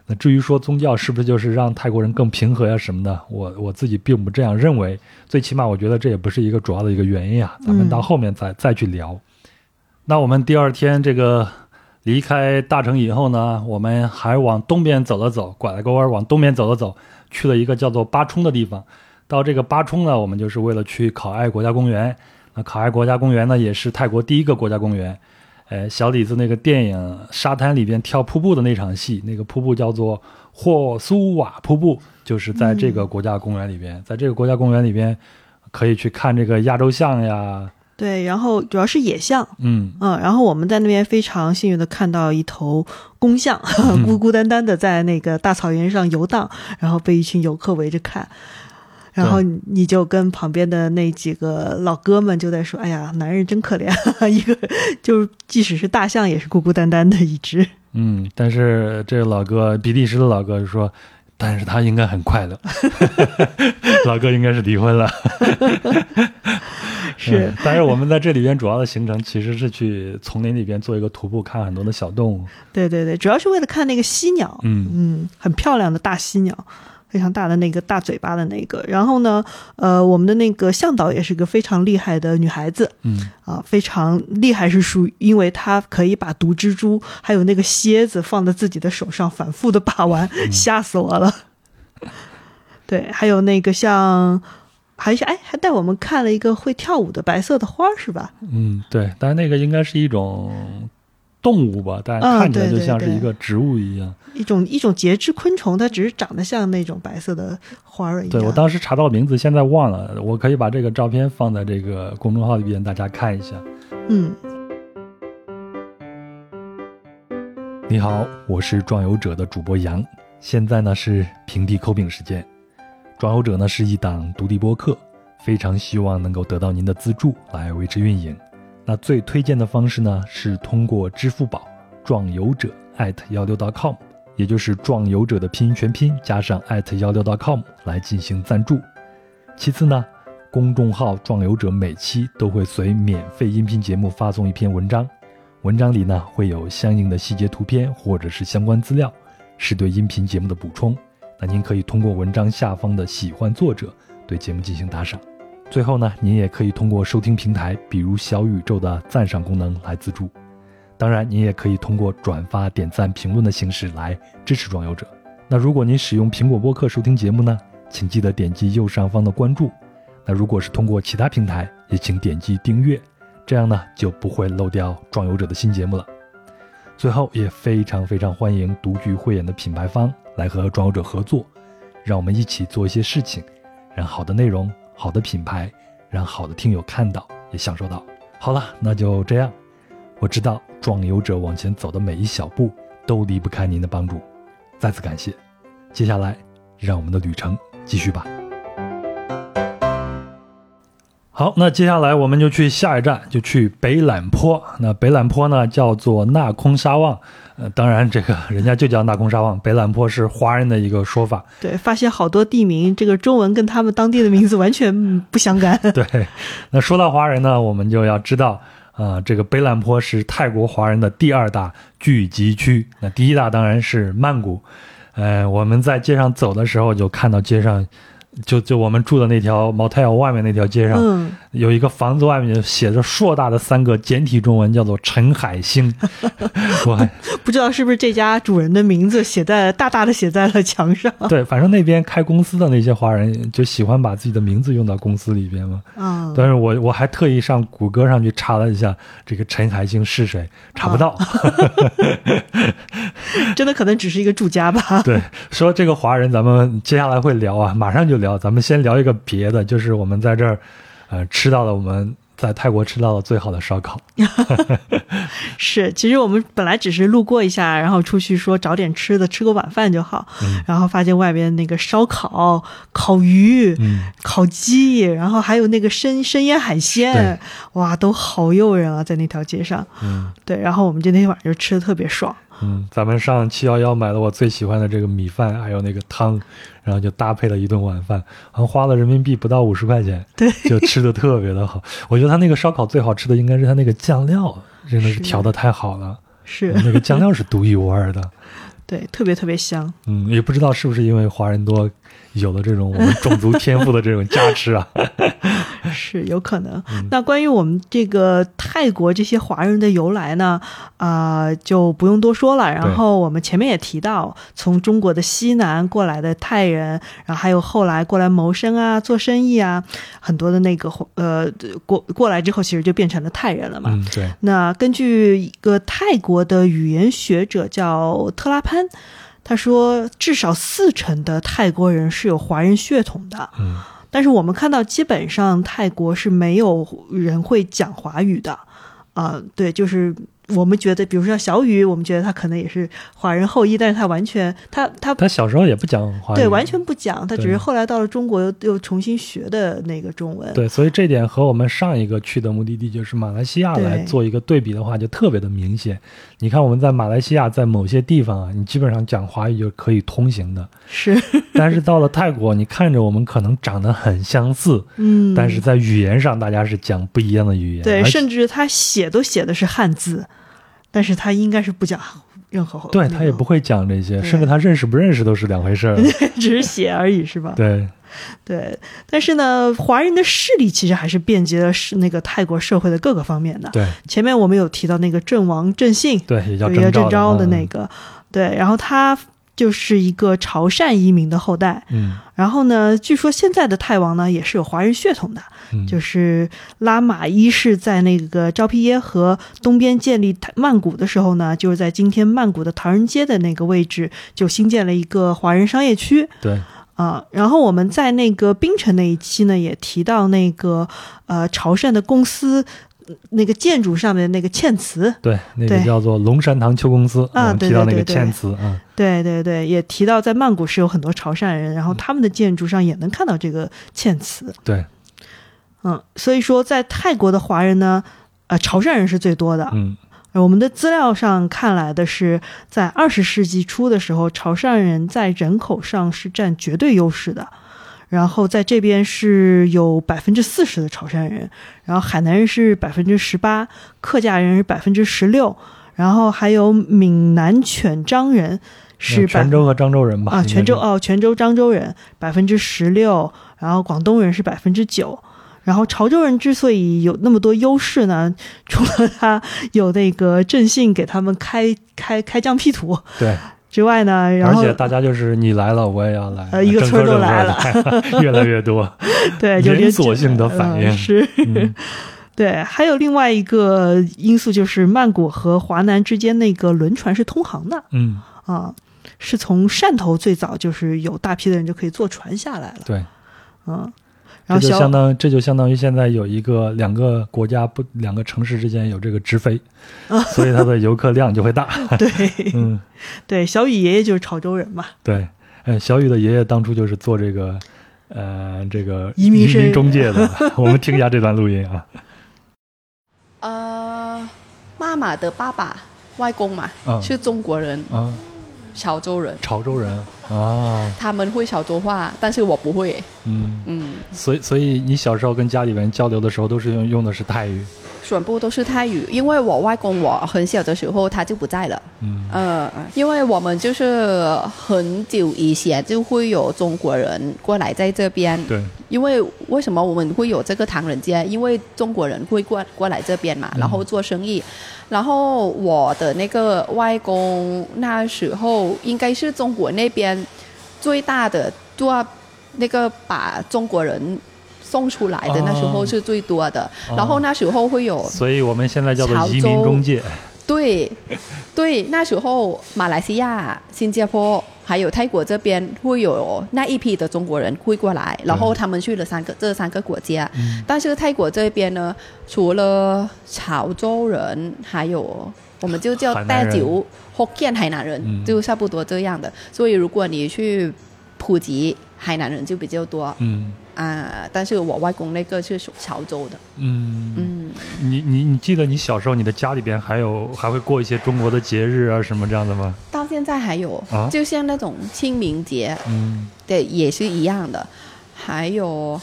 那至于说宗教是不是就是让泰国人更平和呀什么的，我我自己并不这样认为。最起码我觉得这也不是一个主要的一个原因啊。咱们到后面再、再去聊。那我们第二天这个离开大城以后呢，我们还往东边走了走，拐了个弯儿往东边走了走，去了一个叫做巴冲的地方。到这个巴冲呢，我们就是为了去考爱国家公园。那考爱国家公园呢，也是泰国第一个国家公园。呃，小李子那个电影沙滩里边跳瀑布的那场戏，那个瀑布叫做霍苏瓦瀑布，就是在这个国家公园里边。在这个国家公园里边，可以去看这个亚洲象呀，对，然后主要是野象，嗯，嗯，然后我们在那边非常幸运的看到一头公象，孤孤单单的在那个大草原上游荡，然后被一群游客围着看。然后你就跟旁边的那几个老哥们就在说：“哎呀，男人真可怜，一个就是即使是大象也是孤孤单单的一只。嗯，但是这个老哥比利时的老哥就说，但是他应该很快乐，老哥应该是离婚了。是嗯但是我们在这里边主要的行程其实是去丛林里边做一个徒步，看很多的小动物。对对对，主要是为了看那个犀鸟，嗯嗯，很漂亮的大犀鸟。”非常大的那个大嘴巴的那个，然后呢，呃，我们的那个向导也是个非常厉害的女孩子，嗯啊，非常厉害是属于，因为她可以把毒蜘蛛还有那个蝎子放在自己的手上反复的把玩，吓死我了。对，还有那个像，还是哎，还带我们看了一个会跳舞的白色的花儿，是吧？嗯，对，但是那个应该是一种动物吧，但看起来就像是一个植物一样。一种一种节肢昆虫，它只是长得像那种白色的花儿一样。对我当时查到名字，现在忘了，我可以把这个照片放在这个公众号里边，大家看一下。嗯，你好，我是壮游者的主播杨，现在呢是平地抠饼时间。壮游者呢是一档独立播客，非常希望能够得到您的资助来维持运营。那最推荐的方式呢是通过支付宝壮游者幺六 .com，也就是壮游者的拼音全拼加上幺六 .com 来进行赞助。其次呢，公众号壮游者每期都会随免费音频节目发送一篇文章。文章里呢会有相应的细节图片或者是相关资料，是对音频节目的补充。那您可以通过文章下方的喜欢作者对节目进行打赏。最后呢，您也可以通过收听平台，比如小宇宙的赞赏功能来资助。当然，您也可以通过转发、点赞、评论的形式来支持装游者。那如果您使用苹果播客收听节目呢，请记得点击右上方的关注。那如果是通过其他平台，也请点击订阅。这样呢就不会漏掉装游者的新节目了。最后也非常非常欢迎独具慧眼的品牌方来和装游者合作，让我们一起做一些事情，让好的内容、好的品牌，让好的听友看到也享受到。好了，那就这样。我知道壮游者往前走的每一小步都离不开您的帮助，再次感谢。接下来，让我们的旅程继续吧。好，那接下来我们就去下一站，就去北榄坡。那北榄坡呢，叫做纳空沙旺，呃，当然这个人家就叫纳空沙旺，北榄坡是华人的一个说法。对，发现好多地名，这个中文跟他们当地的名字完全不相干。对，那说到华人呢，我们就要知道啊、这个北榄坡是泰国华人的第二大聚集区。那第一大当然是曼谷。呃，我们在街上走的时候，就看到街上，就就我们住的那条 motel 外面那条街上，嗯，有一个房子外面写着硕大的三个简体中文，叫做陈海星。我还不知道是不是这家主人的名字写在大大的写在了墙上。对，反正那边开公司的那些华人就喜欢把自己的名字用到公司里边嘛。嗯，但是我我还特意上谷歌上去查了一下这个陈海星是谁，查不到。真的可能只是一个住家吧。对，说这个华人，咱们接下来会聊啊，马上就聊。咱们先聊一个别的，就是我们在这儿，呃，吃到了我们在泰国吃到的最好的烧烤。是，其实我们本来只是路过一下，然后出去说找点吃的，吃个晚饭就好。嗯然后发现外边那个烧烤、烤鱼、嗯，烤鸡，然后还有那个生生腌海鲜，哇，都好诱人啊，在那条街上。嗯对，然后我们就那天晚上就吃的特别爽。嗯，咱们上七幺幺买了我最喜欢的这个米饭，还有那个汤，然后就搭配了一顿晚饭，好像花了人民币不到五十块钱，对，就吃的特别的好。我觉得他那个烧烤最好吃的应该是他那个酱料，真的是是调的太好了，是，那个酱料是独一无二的。对，特别特别香。嗯，也不知道是不是因为华人多，有了这种我们种族天赋的这种加持啊。是有可能。嗯那关于我们这个泰国这些华人的由来呢，啊、就不用多说了。然后我们前面也提到，从中国的西南过来的泰人，然后还有后来过来谋生啊、做生意啊，很多的那个呃过过来之后，其实就变成了泰人了嘛。嗯，对，那根据一个泰国的语言学者叫特拉潘，他说至少四成的泰国人是有华人血统的。嗯但是我们看到，基本上泰国是没有人会讲华语的，啊、对，就是我们觉得，比如说像小雨，我们觉得他可能也是华人后裔，但是他完全，他他他小时候也不讲华语，对完全不讲，他只是后来到了中国又又重新学的那个中文。对，所以这点和我们上一个去的目的地就是马来西亚来做一个对比的话，就特别的明显。你看我们在马来西亚，在某些地方啊，你基本上讲华语就可以通行的，是，但是到了泰国，你看着我们可能长得很相似，嗯，但是在语言上大家是讲不一样的语言，对，甚至他写都写的是汉字，但是他应该是不讲任何对那个他也不会讲这些，甚至他认识不认识都是两回事儿。只是写而已，是吧？对，对，但是呢，华人的势力其实还是遍及了是那个泰国社会的各个方面的。对，前面我们有提到那个郑王郑信，对，也叫郑昭昭的嗯那个，对，然后他就是一个潮汕移民的后代。嗯然后呢，据说现在的泰王呢也是有华人血统的，嗯，就是拉玛一世在那个昭披耶河东边建立曼谷的时候呢，就是在今天曼谷的唐人街的那个位置就新建了一个华人商业区。对，啊，然后我们在那个槟城那一期呢，也提到那个呃潮汕的公司呃那个建筑上面的那个嵌词，对，那个叫做龙山堂秋公司，啊我们提到那个嵌词啊，对对对，也提到在曼谷是有很多潮汕人，然后他们的建筑上也能看到这个嵌词，对，嗯，所以说在泰国的华人呢，呃，潮汕人是最多的。嗯我们的资料上看来的是，在二十世纪初的时候，潮汕人在人口上是占绝对优势的。然后在这边是有百分之四十的潮汕人，然后海南人是百分之十八，客家人是百分之十六，然后还有闽南犬漳人是泉州和漳州人吧？啊，泉州哦，泉州漳州人百分之十六，然后广东人是百分之九。然后潮州人之所以有那么多优势呢，除了他有那个郑信给他们开开开疆辟土对，之外呢，然而且大家就是你来了，我也要来，呃一个村都来了了，越来越多。对就连锁性的反应嗯是，嗯。对，还有另外一个因素就是曼谷和华南之间那个轮船是通航的嗯，啊，是从汕头最早就是有大批的人就可以坐船下来了，对，嗯，这然后小就相当这就相当于现在有一个两个国家不两个城市之间有这个直飞，所以它的游客量就会大。对嗯，对，小雨爷爷就是潮州人嘛，对，呃，小雨的爷爷当初就是做这个。呃，这个移民生中介的，我们听一下这段录音啊。呃，妈妈的爸爸外公嘛，嗯是中国人，啊，潮州人，潮州人啊，他们会潮州话，但是我不会。嗯，嗯，所以所以你小时候跟家里人交流的时候，都是用用的是泰语，全部都是泰语，因为我外公我很小的时候他就不在了。嗯呃，因为我们就是很久以前就会有中国人过来在这边，对，因为为什么我们会有这个唐人街？因为中国人会过过来这边嘛，然后做生意。然后我的那个外公那时候应该是中国那边最大的做那个把中国人送出来的，哦那时候是最多的。然后那时候会有所以我们现在叫做潮移民中介，对，对，那时候马来西亚、新加坡还有泰国这边会有那一批的中国人会过来，然后他们去了三个这三个国家。嗯但是泰国这边呢，除了潮州人，还有我们就叫带酒、福建海南人，嗯就差不多这样的。所以如果你去普及，海南人就比较多。嗯啊，但是我外公那个是属潮州的，嗯，嗯，你你你记得你小时候你的家里边还有还会过一些中国的节日啊什么这样的吗？到现在还有，啊？就像那种清明节，嗯。对，也是一样的。还有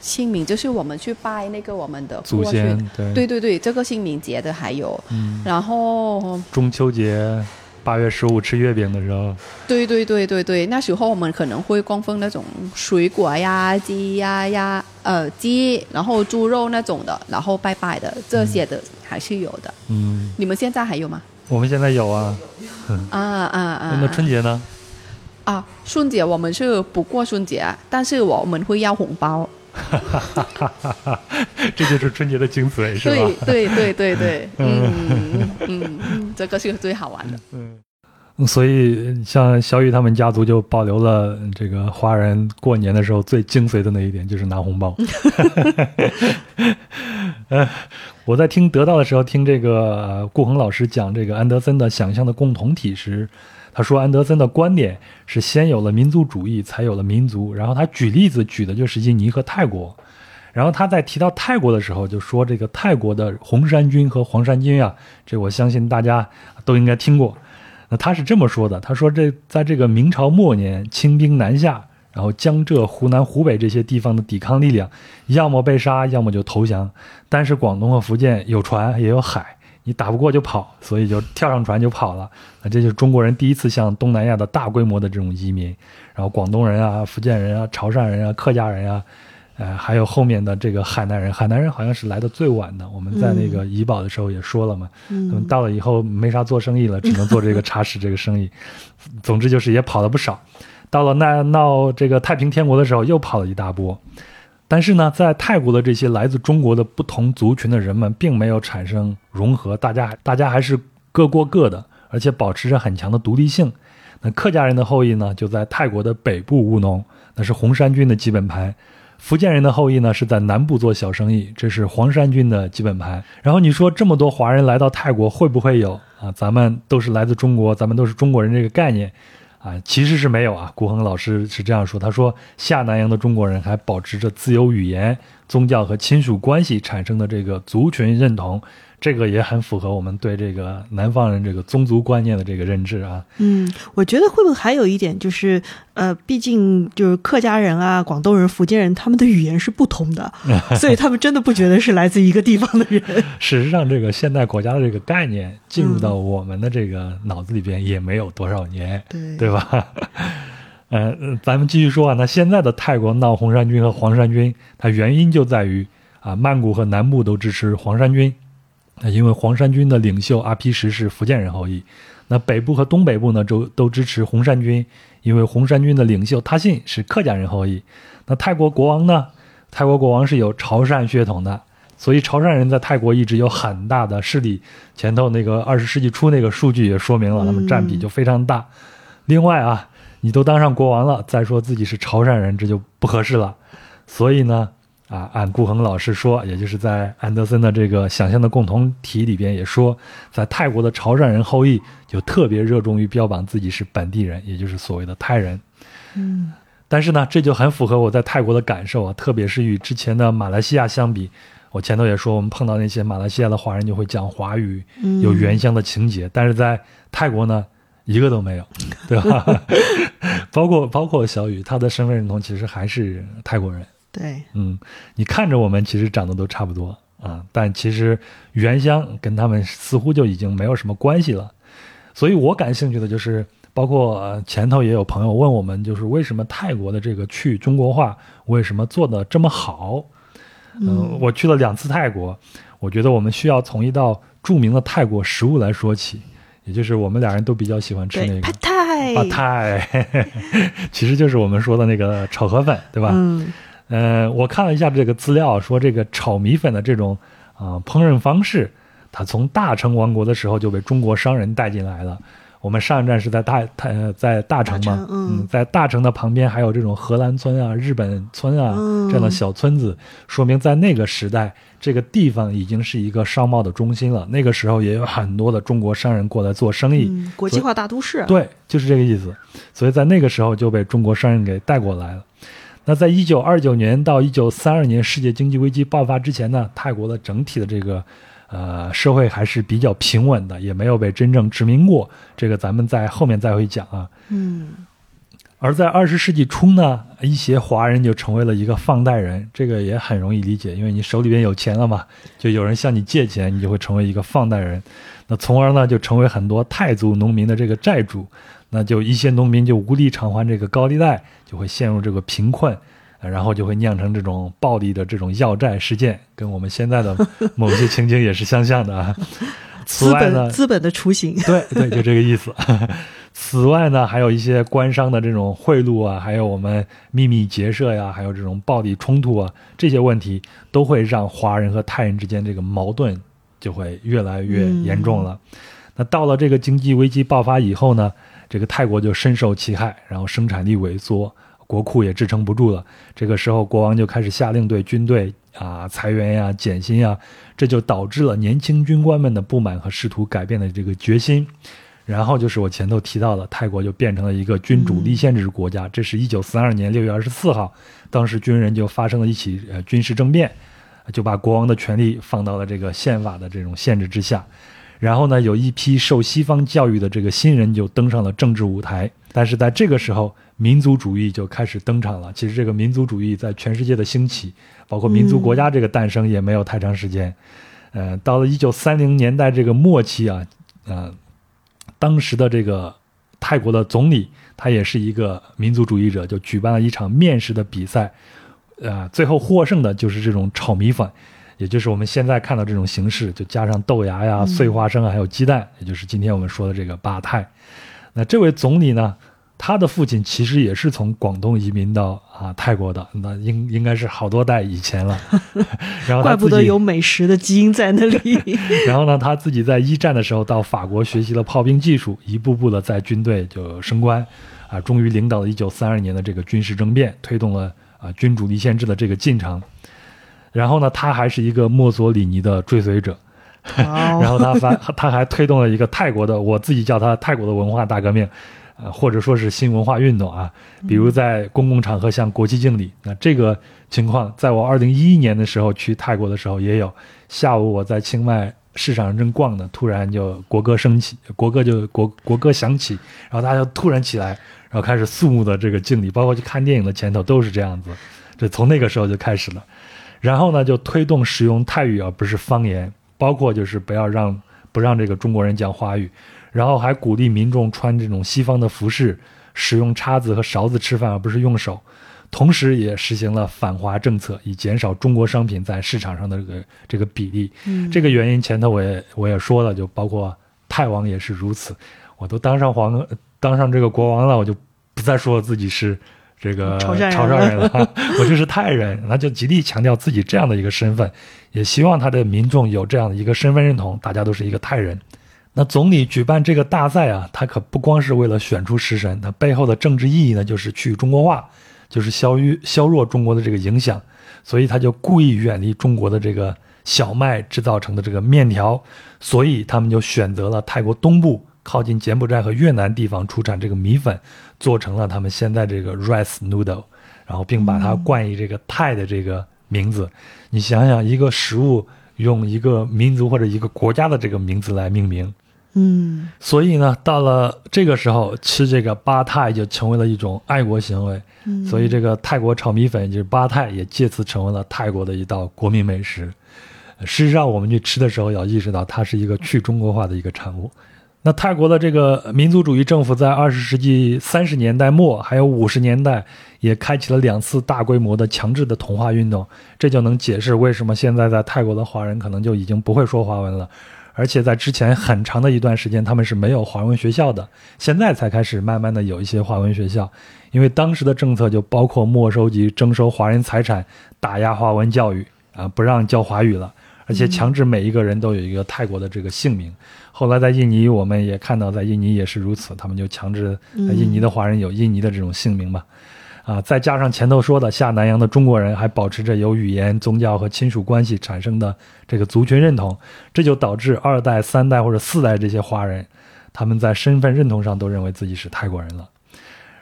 清明，就是我们去拜那个我们的祖先对。对对对，这个清明节的还有，嗯，然后中秋节八月十五吃月饼的时候，对对对对对，那时候我们可能会供奉那种水果呀、鸡呀呀，呃鸡，然后猪肉那种的，然后拜拜的这些的还是有的。嗯，你们现在还有吗？我们现在有啊，啊啊啊！那春节呢？啊，春节我们是不过春节，但是我们会要红包。这就是春节的精髓，是吧？对对对对对，嗯嗯嗯嗯，这个是最好玩的。嗯，所以像小雨他们家族就保留了这个华人过年的时候最精髓的那一点，就是拿红包。呃，我在听得到的时候，听这个呃顾恒老师讲这个安德森的想象的共同体时，他说安德森的观点是先有了民族主义，才有了民族。然后他举例子举的就是印尼和泰国。然后他在提到泰国的时候，就说这个泰国的红衫军和黄衫军啊，这我相信大家都应该听过。那他是这么说的：他说这在这个明朝末年，清兵南下，然后江浙、湖南、湖北这些地方的抵抗力量，要么被杀，要么就投降。但是广东和福建有船也有海，你打不过就跑，所以就跳上船就跑了。那这就是中国人第一次向东南亚的大规模的这种移民。然后广东人啊、福建人啊、潮汕人啊、客家人啊。呃，还有后面的这个海南人，海南人好像是来的最晚的。我们在那个怡保的时候也说了嘛，他们到了以后没啥做生意了，只能做这个茶室这个生意。总之就是也跑了不少。到了那闹这个太平天国的时候，又跑了一大波。但是呢，在泰国的这些来自中国的不同族群的人们，并没有产生融合，大家大家还是各过各的，而且保持着很强的独立性。那客家人的后裔呢，就在泰国的北部务农，那是红衫军的基本盘。福建人的后裔呢，是在南部做小生意，这是黄衫军的基本盘。然后你说这么多华人来到泰国，会不会有啊？咱们都是来自中国，咱们都是中国人这个概念啊，其实是没有啊。顾恒老师是这样说，他说下南洋的中国人还保持着自由语言、宗教和亲属关系产生的这个族群认同，这个也很符合我们对这个南方人这个宗族观念的这个认知啊。嗯，我觉得会不会还有一点就是，呃，毕竟就是客家人啊、广东人、福建人，他们的语言是不同的，所以他们真的不觉得是来自一个地方的人。事实上，这个现代国家的这个概念进入到我们的这个脑子里边也没有多少年，对对吧？呃，呃咱们继续说啊，那现在的泰国闹红衫军和黄衫军，它原因就在于啊，曼谷和南部都支持黄衫军，那因为黄山军的领袖阿皮什是福建人后裔，那北部和东北部呢都都支持红山军，因为红山军的领袖他信是客家人后裔。那泰国国王呢？泰国国王是有潮汕血统的，所以潮汕人在泰国一直有很大的势力。前头那个二十世纪初那个数据也说明了，他们占比就非常大。另外啊，你都当上国王了，再说自己是潮汕人，这就不合适了。所以呢，啊，按顾恒老师说，也就是在安德森的这个想象的共同体里边也说，在泰国的潮汕人后裔就特别热衷于标榜自己是本地人，也就是所谓的泰人。嗯但是呢，这就很符合我在泰国的感受啊，特别是与之前的马来西亚相比，我前头也说，我们碰到那些马来西亚的华人就会讲华语，嗯有原乡的情节，但是在泰国呢，一个都没有，对吧？包括包括小雨，他的身份认同其实还是泰国人。对，嗯，你看着我们其实长得都差不多啊，但其实原乡跟他们似乎就已经没有什么关系了。所以我感兴趣的就是，包括、呃、前头也有朋友问我们，就是为什么泰国的这个去中国化为什么做的这么好？嗯、我去了两次泰国，我觉得我们需要从一道著名的泰国食物来说起，也就是我们俩人都比较喜欢吃那，个帕泰，巴泰，其实就是我们说的那个炒河粉，对吧？嗯呃，我看了一下这个资料，说这个炒米粉的这种啊、烹饪方式，它从大成王国的时候就被中国商人带进来了。我们上一站是在大太呃在大城嘛嗯在大城的旁边还有这种荷兰村啊、日本村啊、嗯这样的小村子，说明在那个时代，这个地方已经是一个商贸的中心了。那个时候也有很多的中国商人过来做生意，嗯，国际化大都市，对，就是这个意思。所以在那个时候就被中国商人给带过来了。那在一九二九年到一九三二年世界经济危机爆发之前呢，泰国的整体的这个呃社会还是比较平稳的，也没有被真正殖民过。这个咱们在后面再会讲啊。嗯而在二十世纪初呢，一些华人就成为了一个放贷人，这个也很容易理解，因为你手里边有钱了嘛，就有人向你借钱，你就会成为一个放贷人，那从而呢就成为很多泰族农民的这个债主，那就一些农民就无力偿还这个高利贷，就会陷入这个贫困，呃然后就会酿成这种暴力的这种要债事件，跟我们现在的某些情景也是相像的啊。此资外呢本，资本的雏形，对对，就这个意思。此外呢，还有一些官商的这种贿赂啊，还有我们秘密结社呀，还有这种暴力冲突啊，这些问题都会让华人和泰人之间这个矛盾就会越来越严重了。那到了这个经济危机爆发以后呢，这个泰国就深受其害，然后生产力萎缩，国库也支撑不住了。这个时候，国王就开始下令对军队啊裁员呀、减薪呀，这就导致了年轻军官们的不满和试图改变的这个决心。然后就是我前头提到的，泰国就变成了一个君主立宪制国家。这是一九四二年六月二十四号，当时军人就发生了一起呃军事政变，就把国王的权力放到了这个宪法的这种限制之下。然后呢，有一批受西方教育的这个新人就登上了政治舞台。但是在这个时候，民族主义就开始登场了。其实这个民族主义在全世界的兴起，包括民族国家这个诞生，也没有太长时间。呃，到了一九三零年代这个末期啊，呃，当时的这个泰国的总理，他也是一个民族主义者，就举办了一场面食的比赛，呃，最后获胜的就是这种炒米粉，也就是我们现在看到这种形式，就加上豆芽呀、碎花生啊，还有鸡蛋，也就是今天我们说的这个巴泰。那这位总理呢，他的父亲其实也是从广东移民到啊泰国的，那应应该是好多代以前了。然后怪不得有美食的基因在那里。然后呢，他自己在一战的时候到法国学习了炮兵技术，一步步的在军队就升官，啊，终于领导了一九三二年的这个军事政变，推动了啊君主立宪制的这个进程。然后呢，他还是一个墨索里尼的追随者，然然后他发 他还推动了一个泰国的，我自己叫他泰国的文化大革命，呃，或者说是新文化运动啊。比如在公共场合向国旗敬礼，那这个情况在我二零一一年的时候去泰国的时候也有。下午我在清迈市场上正逛呢，突然就国歌升起，国歌就国国歌响起，然后大家就突然起来，然后开始肃穆的这个敬礼，包括去看电影的前头都是这样子。这从那个时候就开始了。然后呢，就推动使用泰语而不是方言，包括就是不要让不让这个中国人讲华语，然后还鼓励民众穿这种西方的服饰，使用叉子和勺子吃饭而不是用手，同时也实行了反华政策，以减少中国商品在市场上的这个这个比例。嗯这个原因前头我也我也说了，就包括泰王也是如此。我都当上皇当上这个国王了，我就不再说自己是这个潮汕人了，我就是泰人。他就极力强调自己这样的一个身份，也希望他的民众有这样的一个身份认同，大家都是一个泰人。那总理举办这个大赛啊，他可不光是为了选出食神，他背后的政治意义呢，就是去中国化，就是消弱削弱中国的这个影响，所以他就故意远离中国的这个小麦制造成的这个面条，所以他们就选择了泰国东部靠近柬埔寨和越南地方出产这个米粉，做成了他们现在这个 rice noodle，然后并把它冠以这个泰的这个名字。你想想，一个食物用一个民族或者一个国家的这个名字来命名，嗯所以呢，到了这个时候，吃这个巴泰就成为了一种爱国行为。嗯，所以这个泰国炒米粉就是巴泰，也借此成为了泰国的一道国民美食。呃事实上，我们去吃的时候要意识到，它是一个去中国化的一个产物。那泰国的这个民族主义政府在二十世纪三十年代末还有五十年代，也开启了两次大规模的强制的同化运动，这就能解释为什么现在在泰国的华人可能就已经不会说华文了。而且在之前很长的一段时间，他们是没有华文学校的，现在才开始慢慢的有一些华文学校。因为当时的政策就包括没收及征收华人财产，打压华文教育啊，不让教华语了，而且强制每一个人都有一个泰国的这个姓名。后来在印尼，我们也看到，在印尼也是如此，他们就强制在印尼的华人有印尼的这种姓名嘛。啊，再加上前头说的下南洋的中国人还保持着由语言、宗教和亲属关系产生的这个族群认同，这就导致二代、三代或者四代这些华人，他们在身份认同上都认为自己是泰国人了。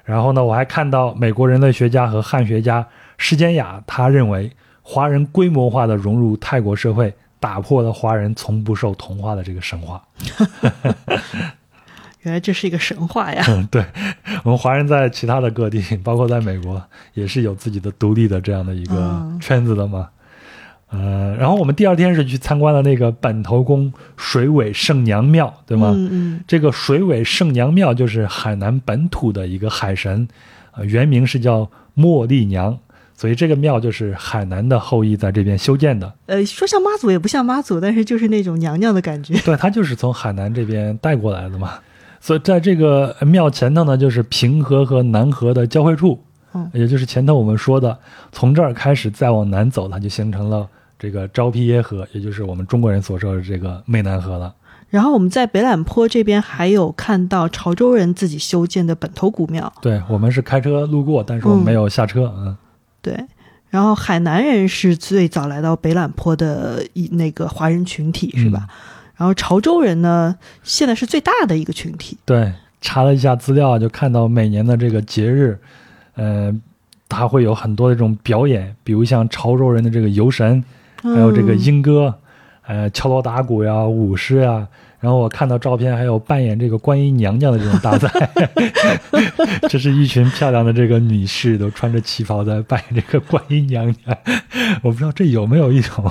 然后呢，我还看到美国人类学家和汉学家施坚雅，他认为华人规模化的融入泰国社会，打破了华人从不受同化的这个神话。原来这是一个神话呀。嗯，对，我们华人在其他的各地，包括在美国，也是有自己的独立的这样的一个嗯圈子的嘛。呃，然后我们第二天是去参观了那个本头宫水尾圣娘庙，对吗？嗯嗯这个水尾圣娘庙就是海南本土的一个海神，呃，原名是叫茉莉娘，所以这个庙就是海南的后裔在这边修建的。呃，说像妈祖也不像妈祖，但是就是那种娘娘的感觉。对，它就是从海南这边带过来的嘛。所以在这个庙前头呢，就是平河和南河的交汇处，嗯也就是前头我们说的，从这儿开始再往南走，它就形成了这个昭披耶河，也就是我们中国人所说的这个湄南河了。然后我们在北榄坡这边还有看到潮州人自己修建的本头古庙，对我们是开车路过，但是我们嗯没有下车，嗯对。然后海南人是最早来到北榄坡的一那个华人群体，是吧？然后潮州人呢，现在是最大的一个群体。对，查了一下资料，就看到每年的这个节日，呃，它会有很多的这种表演，比如像潮州人的这个游神，还有这个嗯莺歌，呃，敲锣打鼓呀、舞狮呀。然后我看到照片，还有扮演这个观音娘娘的这种大赛，这是一群漂亮的这个女士都穿着旗袍在扮演这个观音娘娘。我不知道这有没有一种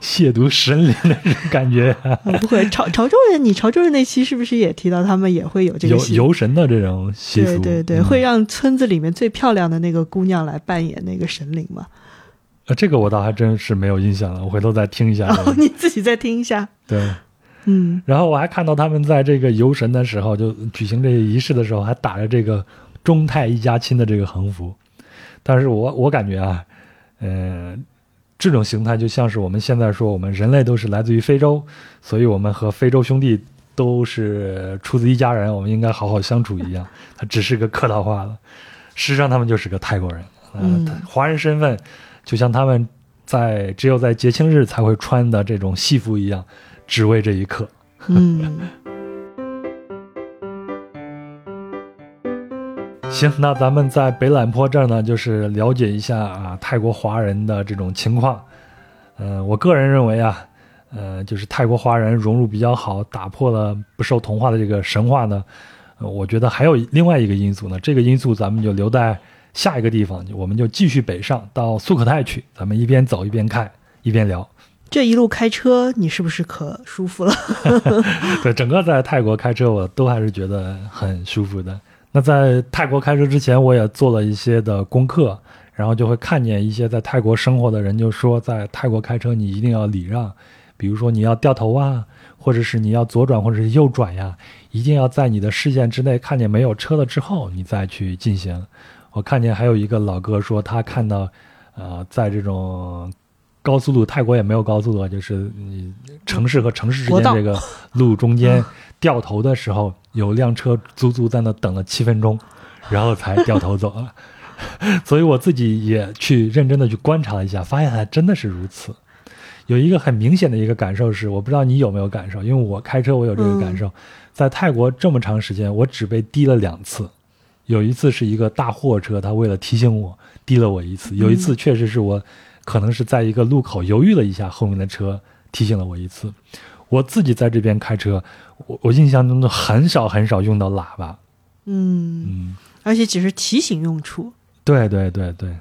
亵渎神灵的感觉、不会，潮潮州人，你潮州人那期是不是也提到他们也会有这个游游神的这种习俗。对对对，嗯会让村子里面最漂亮的那个姑娘来扮演那个神灵嘛？呃，这个我倒还真是没有印象了，我回头再听一下。然后你自己再听一下。对，嗯然后我还看到他们在这个游神的时候，就举行这些仪式的时候，还打着这个中泰一家亲的这个横幅。但是我我感觉啊，呃，这种形态就像是我们现在说我们人类都是来自于非洲，所以我们和非洲兄弟都是出自一家人，我们应该好好相处一样。它只是个客套话了，实际上他们就是个泰国人。呃嗯华人身份就像他们在只有在节庆日才会穿的这种戏服一样，只为这一刻。嗯，行，那咱们在北榄坡这儿呢，就是了解一下啊泰国华人的这种情况。呃，我个人认为啊，呃，就是泰国华人融入比较好，打破了不受同化的这个神话呢。呃我觉得还有另外一个因素呢，这个因素咱们就留在下一个地方，我们就继续北上到素可泰去，咱们一边走一边看一边聊。这一路开车，你是不是可舒服了？对，整个在泰国开车，我都还是觉得很舒服的。那在泰国开车之前，我也做了一些的功课，然后就会看见一些在泰国生活的人就说，在泰国开车你一定要礼让，比如说你要掉头啊，或者是你要左转或者是右转呀，一定要在你的视线之内看见没有车了之后，你再去进行。我看见还有一个老哥说，他看到，呃，在这种高速路，泰国也没有高速路，就是你城市和城市之间这个路中间掉头的时候，有辆车足足在那等了七分钟，然后才掉头走了。所以我自己也去认真的去观察了一下，发现还真的是如此。有一个很明显的一个感受是，我不知道你有没有感受，因为我开车我有这个感受，在泰国这么长时间，我只被滴了两次。有一次是一个大货车，他为了提醒我滴了我一次；有一次确实是我可能是在一个路口犹豫了一下，后面的车提醒了我一次。我自己在这边开车，我我印象中都很少很少用到喇叭。嗯，嗯，而且只是提醒用处。对对对对，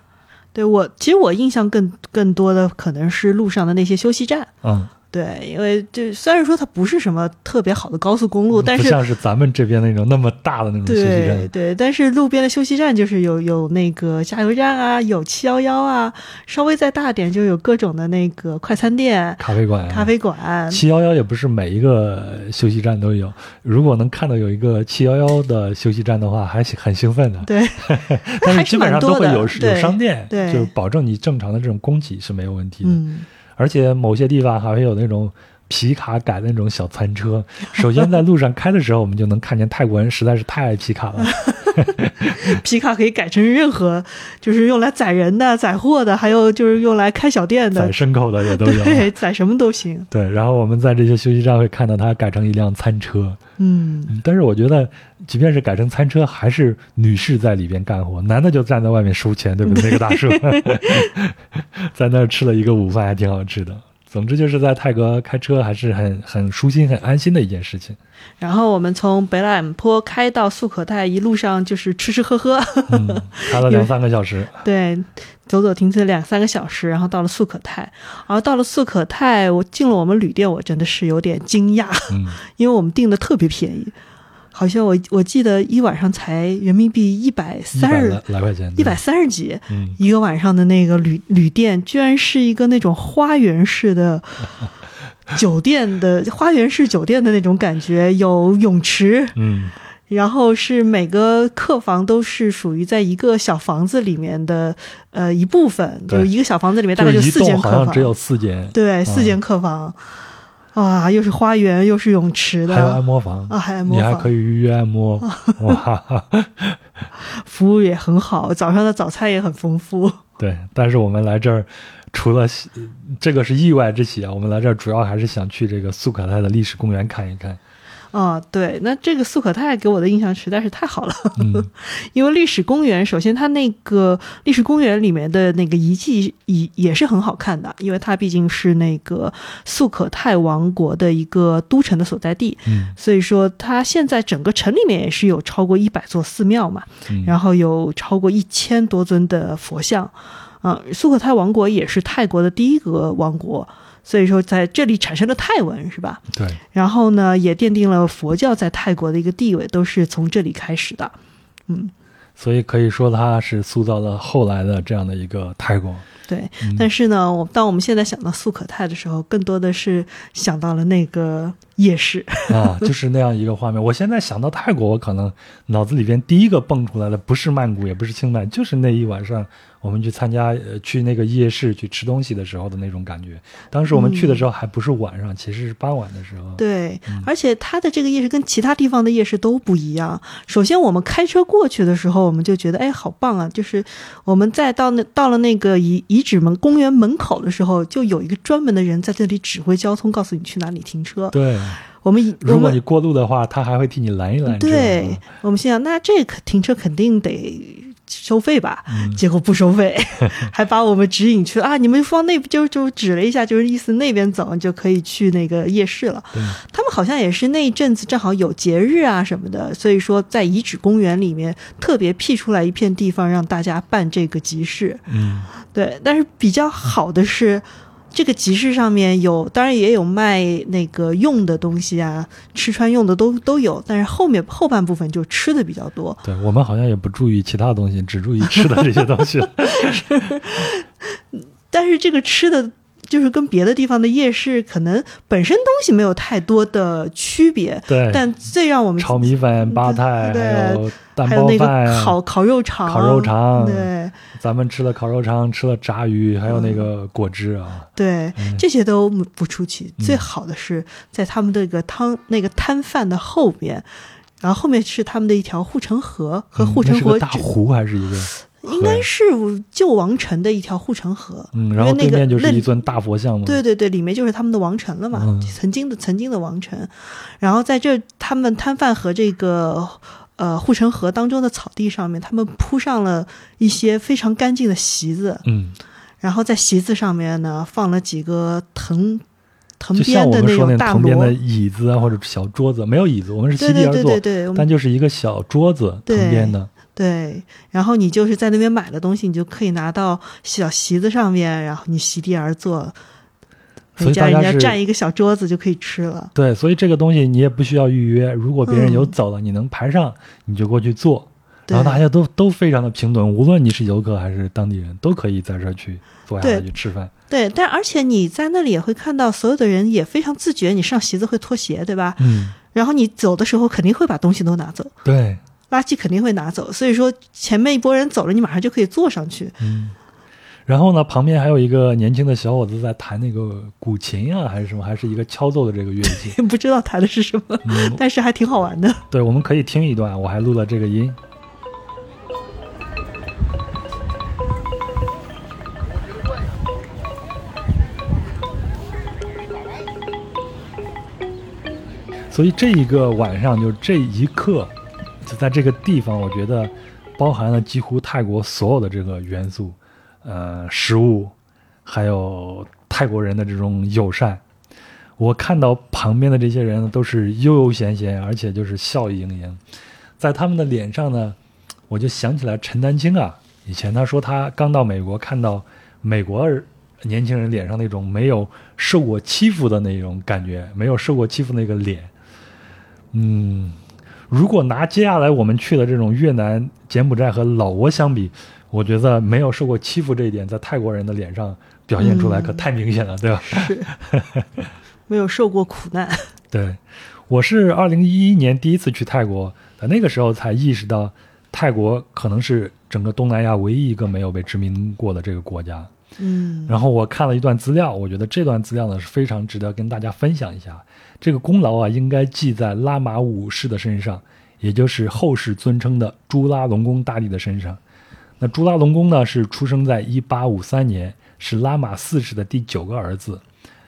对我，其实我印象更更多的可能是路上的那些休息站。嗯，对，因为这虽然说它不是什么特别好的高速公路，但是不像是咱们这边那种那么大的那种休息站。对，但是路边的休息站就是有有那个加油站啊，有七幺幺啊，稍微再大点就有各种的那个快餐店、咖啡馆，咖啡馆。七幺幺也不是每一个休息站都有，如果能看到有一个七幺幺的休息站的话，还很兴奋的。对，但是是基本上都会有有对商店，对就是保证你正常的这种供给是没有问题的。嗯，而且某些地方还会有那种皮卡改的那种小餐车。首先在路上开的时候，我们就能看见泰国人实在是太爱皮卡了。皮卡可以改成任何，就是用来载人的、载货的，还有就是用来开小店的载，牲口的也都有。对，载什么都行。对，然后我们在这些休息站会看到它改成一辆餐车，嗯，嗯但是我觉得，即便是改成餐车，还是女士在里边干活，男的就站在外面收钱，对不对？那个大叔 在那儿吃了一个午饭，还挺好吃的。总之就是在泰国开车还是很很舒心、很安心的一件事情。然后我们从北榄坡开到素可泰，一路上就是吃吃喝喝，嗯，开了 两三个小时，对，走走停停两三个小时，然后到了素可泰。然后到了素可泰，我进了我们旅店，我真的是有点惊讶，嗯，因为我们订的特别便宜，好像我我记得一晚上才人民币一百三十来来块钱，一百，三十几。嗯，一个晚上的那个旅旅店，居然是一个那种花园式的 酒店的花园式酒店的那种感觉，有泳池，嗯，然后是每个客房都是属于在一个小房子里面的呃一部分，就是一个小房子里面大概就四间客房，好像只有四间，对四间客房，啊，又是花园又是泳池的还有按摩房啊，还有按摩你还可以预约按摩，哇，服务也很好，早上的早餐也很丰富。对。但是我们来这儿，除了喜这个是意外之喜啊，我们来这儿主要还是想去这个苏卡泰的历史公园看一看。啊，对，那这个素可泰给我的印象实在是太好了，嗯。因为历史公园，首先它那个历史公园里面的那个遗迹也也是很好看的，因为它毕竟是那个素可泰王国的一个都城的所在地，嗯。所以说它现在整个城里面也是有超过一百座寺庙嘛，嗯，然后有超过一千多尊的佛像，啊、素可泰王国也是泰国的第一个王国，所以说在这里产生了泰文，是吧？对，然后呢，也奠定了佛教在泰国的一个地位，都是从这里开始的。嗯，所以可以说它是塑造了后来的这样的一个泰国。对。嗯但是呢，我当我们现在想到素可泰的时候，更多的是想到了那个夜市。啊，就是那样一个画面。我现在想到泰国，我可能脑子里边第一个蹦出来的不是曼谷，也不是清迈，就是那一晚上我们去参加呃去那个夜市去吃东西的时候的那种感觉。当时我们去的时候还不是晚上，其实是傍晚的时候。对，嗯而且它的这个夜市跟其他地方的夜市都不一样。首先，我们开车过去的时候，我们就觉得，哎，好棒啊！就是我们在到那到了那个遗遗址门公园门口的时候，就有一个专门的人在这里指挥交通，告诉你去哪里停车。对，我们如果你过路的话，他还会替你拦一拦。对我们心想，那这个停车肯定得收费吧？嗯结果不收费，还把我们指引去啊！你们往那就就指了一下，就是意思那边走就可以去那个夜市了。他们好像也是那一阵子正好有节日啊什么的，所以说在遗址公园里面特别辟出来一片地方让大家办这个集市。嗯，对，但是比较好的是。这个集市上面有，当然也有卖那个用的东西啊，吃穿用的都都有，但是后面后半部分就吃的比较多。对我们好像也不注意其他东西，只注意吃的这些东西了。但是这个吃的，就是跟别的地方的夜市可能本身东西没有太多的区别，对，但最让我们炒米粉、八泰，对还有蛋还有那个、烤烤肉肠，烤肉肠对咱们吃了烤肉肠，吃了炸鱼，还有那个果汁啊。对，嗯这些都不出奇。嗯最好的是在他们这个汤那个摊贩的后边，然后后面是他们的一条护城河和护城河大湖还是一个？应该是旧王城的一条护城河。嗯，然后那个对面就是一尊大佛像嘛。对对对，里面就是他们的王城了嘛，嗯曾经的曾经的王城。然后在这他们摊贩和这个呃护城河当中的草地上面，他们铺上了一些非常干净的席子，嗯，然后在席子上面呢放了几个藤藤编的那种大藤编的，椅子啊，或者小桌子，没有椅子，我们是对席地而坐，对对对但就是一个小桌子，藤对编的。对，然后你就是在那边买的东西，你就可以拿到小席子上面，然后你席地而坐，所人家人家占一个小桌子就可以吃了。对，所以这个东西你也不需要预约，如果别人有嗯走了，你能排上，你就过去坐。然后大家都都非常的平等，无论你是游客还是当地人，都可以在这儿去坐下来去吃饭。对，但而且你在那里也会看到所有的人也非常自觉，你上席子会脱鞋，对吧？嗯，然后你走的时候肯定会把东西都拿走，对，垃圾肯定会拿走，所以说前面一拨人走了，你马上就可以坐上去。嗯。然后呢，旁边还有一个年轻的小伙子在弹那个古琴啊，还是什么，还是一个敲奏的这个乐器。不知道弹的是什么，嗯，但是还挺好玩的。对，我们可以听一段，我还录了这个音。所以这一个晚上，就这一刻，在这个地方，我觉得包含了几乎泰国所有的这个元素，呃，食物，还有泰国人的这种友善。我看到旁边的这些人，都是悠悠闲闲，而且就是笑意盈盈，在他们的脸上呢，我就想起来陈丹青啊，以前他说他刚到美国，看到美国年轻人脸上那种没有受过欺负的那种感觉，没有受过欺负那个脸。嗯，如果拿接下来我们去的这种越南、柬埔寨和老挝相比，我觉得没有受过欺负这一点，在泰国人的脸上表现出来可太明显了，对吧？是，没有受过苦难。对，我是二零一一年第一次去泰国，那个时候才意识到，泰国可能是整个东南亚唯一一个没有被殖民过的这个国家。嗯，然后我看了一段资料，我觉得这段资料呢是非常值得跟大家分享一下。这个功劳啊，应该记在拉玛五世的身上，也就是后世尊称的朱拉隆功大帝的身上。那朱拉隆功呢，是出生在一八五三年，是拉玛四世的第九个儿子。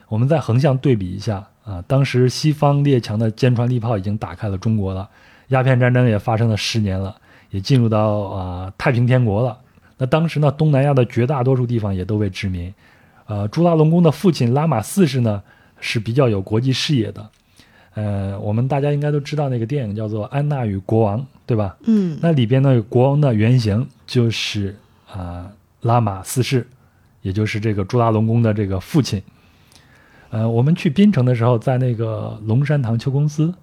我们再横向对比一下啊，当时西方列强的坚船利炮已经打开了中国了，鸦片战争也发生了十年了，也进入到啊太平天国了。那当时呢，东南亚的绝大多数地方也都被殖民。呃，朱拉隆功的父亲拉玛四世呢是比较有国际视野的。呃，我们大家应该都知道那个电影叫做《安娜与国王》，对吧？嗯，那里边呢，国王的原型就是啊、拉玛四世，也就是这个朱拉隆功的这个父亲。呃，我们去槟城的时候，在那个龙山堂秋公司，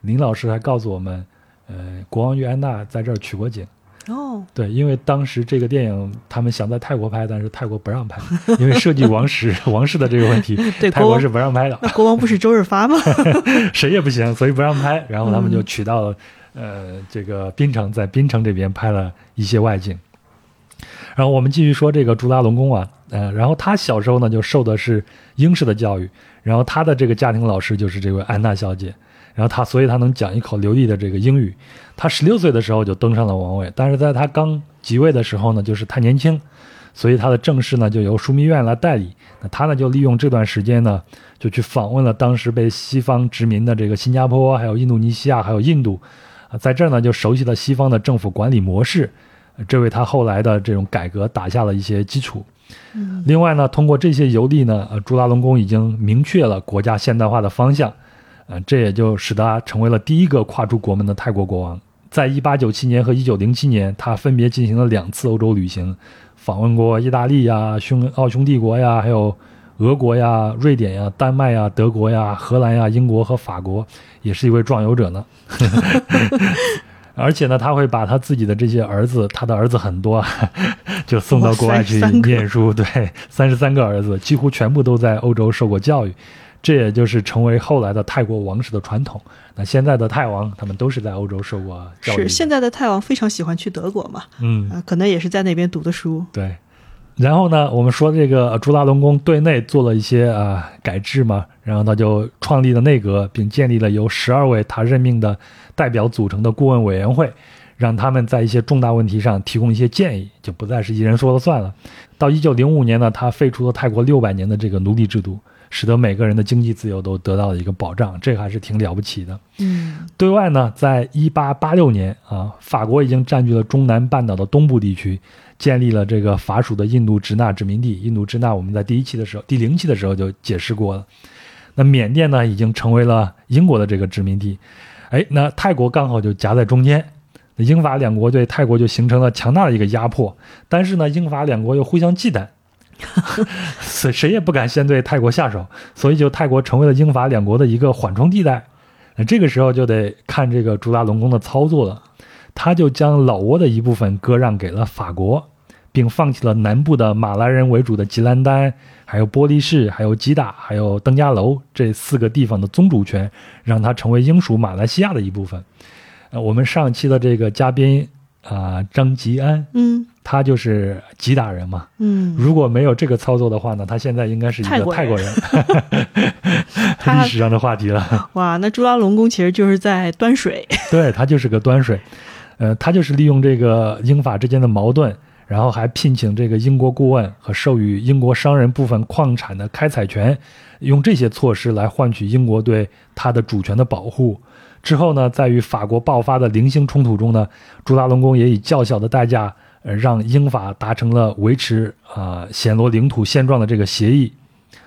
林老师还告诉我们，呃，国王与安娜在这儿取过景。哦，对，因为当时这个电影他们想在泰国拍，但是泰国不让拍，因为涉及王室王室的这个问题，对，泰国是不让拍的。那国王不是周润发吗？谁也不行，所以不让拍。然后他们就嗯取到了、呃这个槟城，在槟城这边拍了一些外景。然后我们继续说这个朱拉隆功啊，呃，然后他小时候呢就受的是英式的教育，然后他的这个家庭老师就是这位安娜小姐，然后他所以他能讲一口流利的这个英语。他十六岁的时候就登上了王位，但是在他刚即位的时候呢，就是太年轻，所以他的正式呢就由枢密院来代理。那他呢就利用这段时间呢，就去访问了当时被西方殖民的这个新加坡、还有印度尼西亚、还有印度，啊，在这儿呢就熟悉了西方的政府管理模式，呃这为他后来的这种改革打下了一些基础。嗯另外呢，通过这些游历呢，呃，朱拉隆功已经明确了国家现代化的方向，呃，这也就使他成为了第一个跨出国门的泰国国王。在一八九七年和一九零七年，他分别进行了两次欧洲旅行，访问过意大利呀、匈奥匈帝国呀，还有俄国呀、瑞典呀、丹麦呀、德国呀、荷兰呀、英国和法国，也是一位壮游者呢。而且呢，他会把他自己的这些儿子，他的儿子很多啊，就送到国外去哇33个念书。对，三十三个儿子，几乎全部都在欧洲受过教育，这也就是成为后来的泰国王室的传统。那现在的泰王，他们都是在欧洲受过教育。是现在的泰王非常喜欢去德国嘛，嗯，啊，可能也是在那边读的书。对。然后呢，我们说这个呃朱拉隆功对内做了一些啊、改制嘛，然后他就创立了内阁，并建立了由十二位他任命的代表组成的顾问委员会，让他们在一些重大问题上提供一些建议，就不再是一人说了算了。到一九零五年呢，他废除了泰国六百年的这个奴隶制度，使得每个人的经济自由都得到了一个保障，这个还是挺了不起的。嗯对外呢，在一八八六年啊，法国已经占据了中南半岛的东部地区，建立了这个法属的印度支那殖民地。印度支那我们在第一期的时候、第零期的时候就解释过了。那缅甸呢，已经成为了英国的这个殖民地。哎，那泰国刚好就夹在中间，那英法两国对泰国就形成了强大的一个压迫。但是呢，英法两国又互相忌惮，谁 谁也不敢先对泰国下手，所以就泰国成为了英法两国的一个缓冲地带。那这个时候就得看这个朱拉隆功的操作了，他就将老挝的一部分割让给了法国，并放弃了南部的马来人为主的吉兰丹、还有波利市、还有吉打、还有登嘉楼这四个地方的宗主权，让它成为英属马来西亚的一部分。呃，我们上期的这个嘉宾啊、张吉安，嗯他就是吉打人嘛。嗯，如果没有这个操作的话呢，他现在应该是一个泰国人国人，历史上的话题了。哇，那朱拉隆功其实就是在端水。对他就是个端水，呃，他就是利用这个英法之间的矛盾，然后还聘请这个英国顾问和授予英国商人部分矿产的开采权，用这些措施来换取英国对他的主权的保护。之后呢，在与法国爆发的零星冲突中呢，朱拉隆功也以较小的代价，呃，让英法达成了维持啊、暹罗领土现状的这个协议。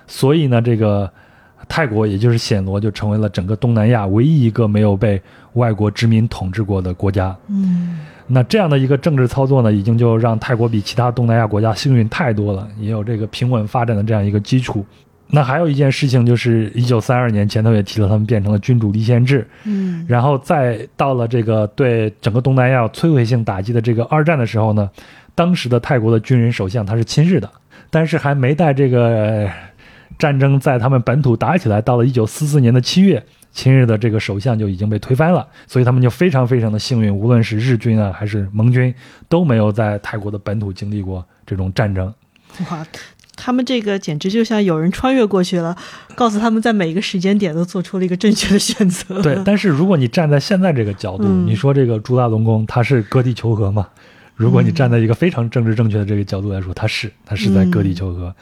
所以呢，这个泰国也就是暹罗就成为了整个东南亚唯一一个没有被外国殖民统治过的国家。嗯那这样的一个政治操作呢，已经就让泰国比其他东南亚国家幸运太多了，也有这个平稳发展的这样一个基础。那还有一件事情就是，一九三二年前头也提了，他们变成了君主立宪制，嗯然后再到了这个对整个东南亚摧毁性打击的这个二战的时候呢，当时的泰国的军人首相他是亲日的，但是还没带这个呃战争在他们本土打起来，到了一九四四年的七月，亲日的这个首相就已经被推翻了，所以他们就非常非常的幸运，无论是日军啊还是盟军都没有在泰国的本土经历过这种战争。哇，他们这个简直就像有人穿越过去了，告诉他们在每一个时间点都做出了一个正确的选择。对，但是如果你站在现在这个角度，嗯你说这个朱大龙宫他是割地求和吗？如果你站在一个非常政治正确的这个角度来说，他是他是在割地求和。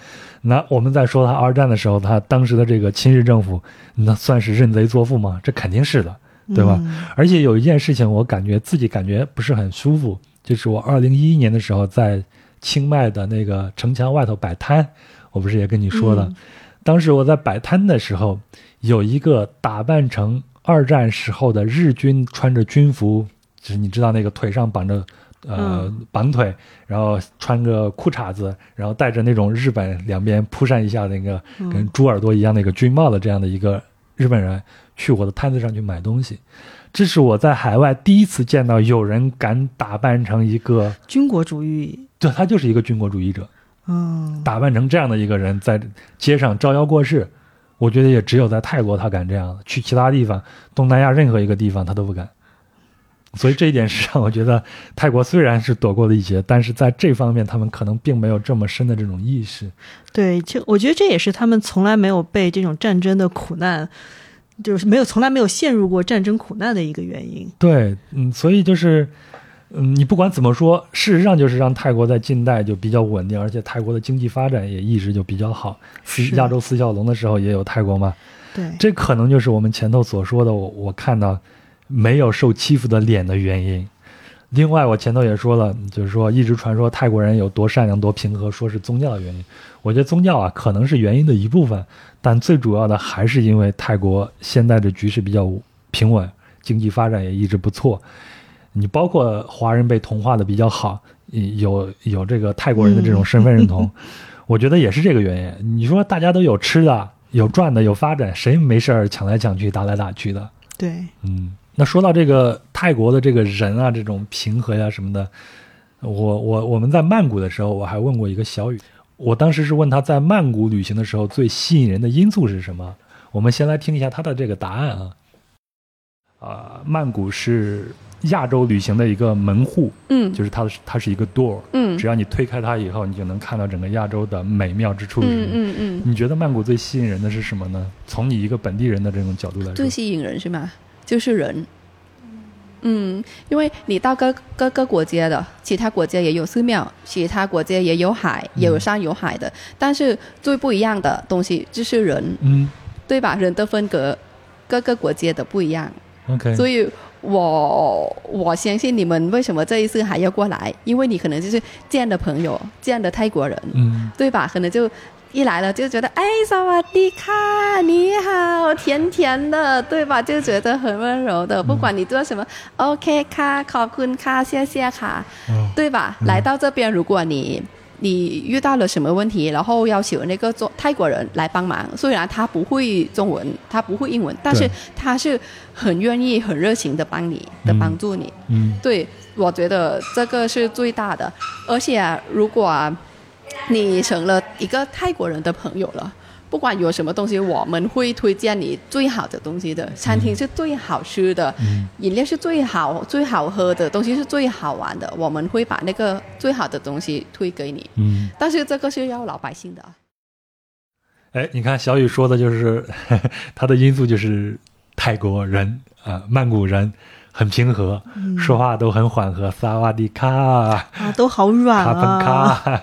那我们在说他二战的时候，他当时的这个亲日政府，那算是认贼作父吗？这肯定是的，对吧？嗯而且有一件事情，我感觉自己感觉不是很舒服，就是我二零一一年的时候在清迈的那个城墙外头摆摊，我不是也跟你说了，嗯当时我在摆摊的时候，有一个打扮成二战时候的日军，穿着军服，就是你知道那个腿上绑着。呃，嗯绑腿，然后穿个裤衩子，然后戴着那种日本两边扑扇一下那个嗯跟猪耳朵一样那个军帽的这样的一个日本人，去我的摊子上去买东西。这是我在海外第一次见到有人敢打扮成一个，军国主义，对他就是一个军国主义者，嗯，打扮成这样的一个人在街上招摇过市。我觉得也只有在泰国他敢这样，去其他地方，东南亚任何一个地方他都不敢。所以这一点是让我觉得泰国虽然是躲过了一劫，但是在这方面他们可能并没有这么深的这种意识。对，就我觉得这也是他们从来没有被这种战争的苦难，就是没有从来没有陷入过战争苦难的一个原因。对，嗯，所以就是，嗯，你不管怎么说，事实上就是让泰国在近代就比较稳定，而且泰国的经济发展也一直就比较好。四亚洲四小龙的时候也有泰国嘛，对，这可能就是我们前头所说的，我我看到没有受欺负的脸的原因。另外，我前头也说了，就是说一直传说泰国人有多善良、多平和，说是宗教的原因。我觉得宗教啊可能是原因的一部分，但最主要的还是因为泰国现在的局势比较平稳，经济发展也一直不错。你包括华人被同化的比较好，有有这个泰国人的这种身份认同，我觉得也是这个原因。你说大家都有吃的、有赚的、有发展，谁没事儿抢来抢去、打来打去的？对，嗯，那说到这个泰国的这个人啊，这种平和呀、什么的，我我我们在曼谷的时候，我还问过一个小雨，我当时是问他在曼谷旅行的时候最吸引人的因素是什么？我们先来听一下他的这个答案啊。啊、曼谷是亚洲旅行的一个门户，嗯。就是它是它是一个 door，嗯。只要你推开它以后，你就能看到整个亚洲的美妙之处是什么。嗯嗯嗯，你觉得曼谷最吸引人的是什么呢？从你一个本地人的这种角度来说，最吸引人是吗？就是人。嗯，因为你到各各个国家的，其他国家也有寺庙，其他国家也有海，也有山有海的，但是最不一样的东西就是人，嗯。对吧？人的风格，各个国家的不一样，，OK，所以我我相信你们为什么这一次还要过来，因为你可能就是这样的朋友，这样的泰国人，嗯对吧？可能就一来了就觉得，哎，萨瓦迪卡，你好，甜甜的，对吧？就觉得很温柔的，不管你做什么、o k 卡，考坤卡，谢谢卡，哦对吧？来到这边，如果你你遇到了什么问题，然后要求那个做泰国人来帮忙，虽然他不会中文，他不会英文，但是他是很愿意、很热情的帮你的嗯帮助你。嗯对，我觉得这个是最大的。而且、啊，如果、啊、你成了一个泰国人的朋友了，不管有什么东西，我们会推荐你最好的东西的。餐厅是最好吃的，嗯饮料是最好最好喝的，东西是最好玩的，我们会把那个最好的东西推给你。嗯，但是这个是要老百姓的啊。哎，你看小雨说的就是 他的因素就是泰国人啊、曼谷人很平和，说话都很缓和，萨瓦迪卡。啊，都好软啊，卡，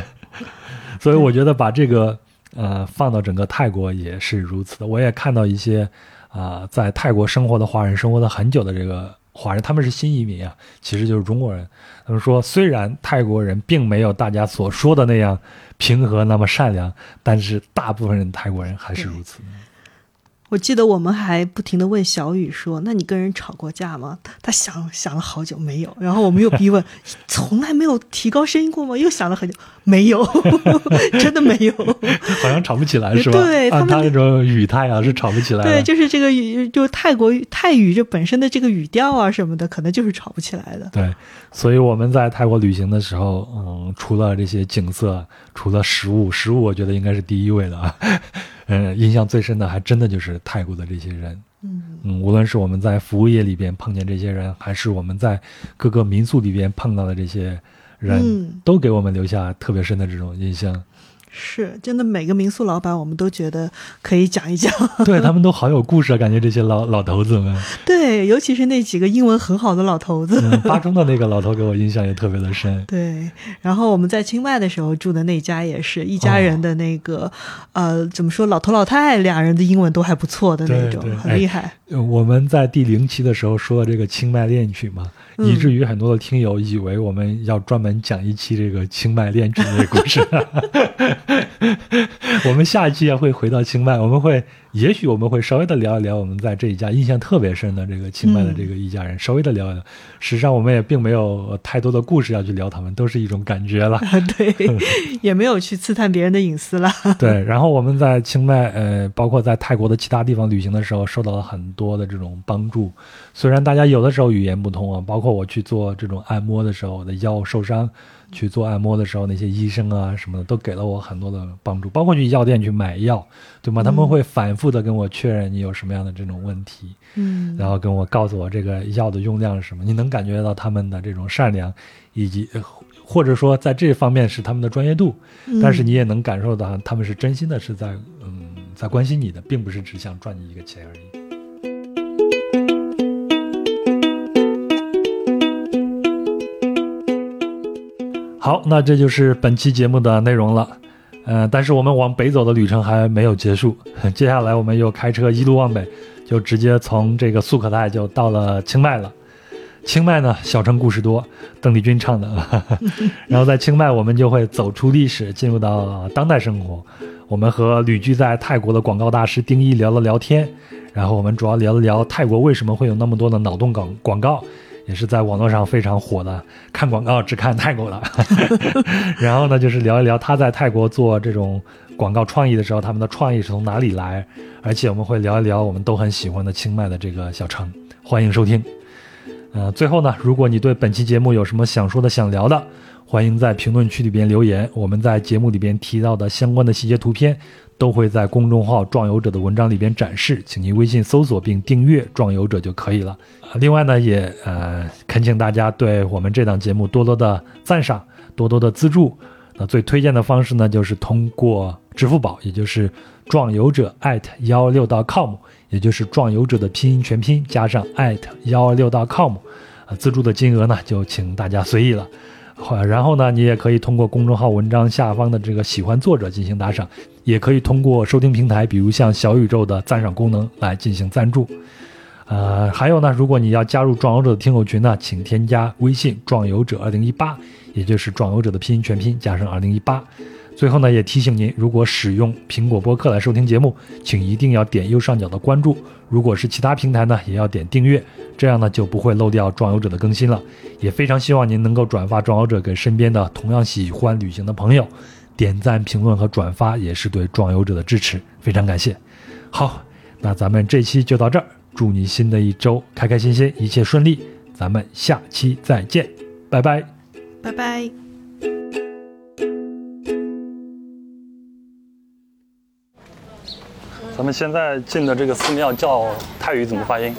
所以我觉得把这个呃放到整个泰国也是如此的。我也看到一些啊、在泰国生活的华人，生活了很久的这个华人，他们是新移民啊，其实就是中国人。他们说，虽然泰国人并没有大家所说的那样平和、那么善良，但是大部分人泰国人还是如此。我记得我们还不停的问小雨说：“那你跟人吵过架吗？”他他想想了好久没有，然后我们又逼问：“ 从来没有提高声音过吗？”又想了很久，没有，真的没有。好像吵不起来是吧？对他们按他那种语态啊，是吵不起来的。对，就是这个语，就泰国泰语这本身的这个语调啊什么的，可能就是吵不起来的。对，所以我们在泰国旅行的时候，嗯，除了这些景色，除了食物，食物我觉得应该是第一位的啊。嗯，印象最深的还真的就是泰国的这些人。嗯嗯，无论是我们在服务业里边碰见这些人，还是我们在各个民宿里边碰到的这些人，嗯都给我们留下特别深的这种印象。是真的，每个民宿老板我们都觉得可以讲一讲。对他们都好有故事啊，感觉这些老老头子们。对，尤其是那几个英文很好的老头子。嗯，巴中的那个老头给我印象也特别的深。对，然后我们在清迈的时候住的那家也是一家人的那个，呃，怎么说，老头老太俩人的英文都还不错的那种，对对很厉害。呃我们在第零期的时候说这个清迈恋曲嘛，嗯以至于很多的听友以为我们要专门讲一期这个清迈恋曲的故事。我们下一期也会回到清迈，我们会也许我们会稍微的聊一聊我们在这一家印象特别深的这个清迈的这个一家人，稍微的聊一聊。实际上我们也并没有太多的故事要去聊他们，都是一种感觉了。对，也没有去刺探别人的隐私了。对，然后我们在清迈，呃，包括在泰国的其他地方旅行的时候，受到了很多的这种帮助。虽然大家有的时候语言不通啊，包括我去做这种按摩的时候，我的腰受伤，去做按摩的时候，那些医生啊什么的都给了我很多的帮助，包括去药店去买药，对吗？他们会反复的跟我确认你有什么样的这种问题，嗯，然后跟我告诉我这个药的用量是什么，你能感觉到他们的这种善良，以及呃或者说在这方面是他们的专业度。但是你也能感受到他们是真心的，是在嗯在关心你的，并不是只想赚你一个钱而已。好，那这就是本期节目的内容了。呃，但是我们往北走的旅程还没有结束，接下来我们又开车一路往北，就直接从这个素可泰就到了清迈了。清迈呢，小城故事多，邓丽君唱的。然后在清迈，我们就会走出历史，进入到当代生活。我们和旅居在泰国的广告大师丁一聊了聊天，然后我们主要聊了聊泰国为什么会有那么多的脑洞广广告，也是在网络上非常火的，看广告只看泰国的。然后呢，就是聊一聊他在泰国做这种广告创意的时候，他们的创意是从哪里来，而且我们会聊一聊我们都很喜欢的清迈的这个小城。欢迎收听。呃，最后呢，如果你对本期节目有什么想说的、想聊的，欢迎在评论区里边留言。我们在节目里边提到的相关的细节图片，都会在公众号“壮游者”的文章里边展示，请您微信搜索并订阅“壮游者”就可以了。另外呢，也呃恳请大家对我们这档节目多多的赞赏，多多的资助。那最推荐的方式呢，就是通过支付宝，也就是壮游者幺二六 .com，也就是壮游者的拼音全拼加上幺二六 .com，啊，资助的金额呢就请大家随意了。好然后呢，你也可以通过公众号文章下方的这个喜欢作者进行打赏，也可以通过收听平台，比如像小宇宙的赞赏功能来进行赞助。呃，还有呢，如果你要加入壮游者的听友群呢，请添加微信“壮游者二零一八”，也就是壮游者的拼音全拼加上二零一八。最后呢，也提醒您，如果使用苹果播客来收听节目，请一定要点右上角的关注；如果是其他平台呢，也要点订阅，这样呢就不会漏掉壮游者的更新了。也非常希望您能够转发壮游者给身边的同样喜欢旅行的朋友，点赞、评论和转发也是对壮游者的支持，非常感谢。好，那咱们这期就到这儿，祝你新的一周开开心心，一切顺利。咱们下期再见，拜拜。拜拜。咱们现在进的这个寺庙叫泰语怎么发音？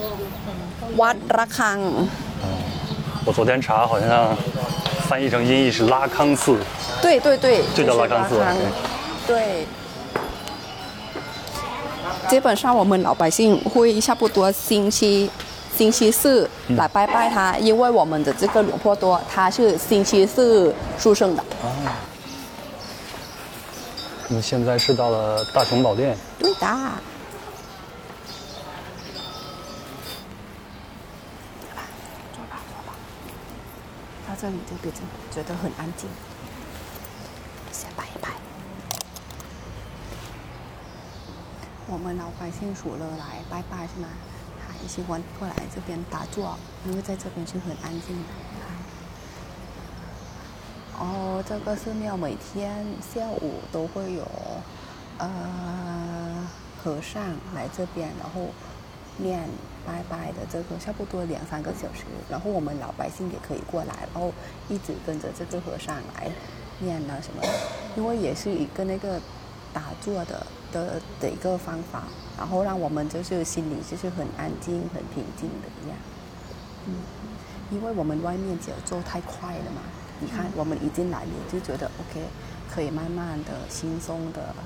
瓦达卡。我昨天查好像。翻译成音译是拉康寺。对对对，就叫拉康寺拉对。基本上我们老百姓会差不多星期星期四来拜拜他，因为我们的这个龙婆多他是星期四出生的。我们现在是到了大雄宝殿。对的。坐吧，坐吧。到这里就变成觉得很安静，先拜一拜。我们老百姓除了来拜拜是吗？还喜欢过来这边打坐，因为在这边是很安静的。哦，这个寺庙每天下午都会有呃和尚来这边，然后念拜拜的这个差不多两三个小时，然后我们老百姓也可以过来，然后一直跟着这个和尚来念啊什么的，因为也是一个那个打坐的的的一个方法，然后让我们就是心里就是很安静、很平静的一样。嗯，因为我们外面节奏太快了嘛，你看我们已经来了，就觉得 OK，可以慢慢的、轻松的，嗯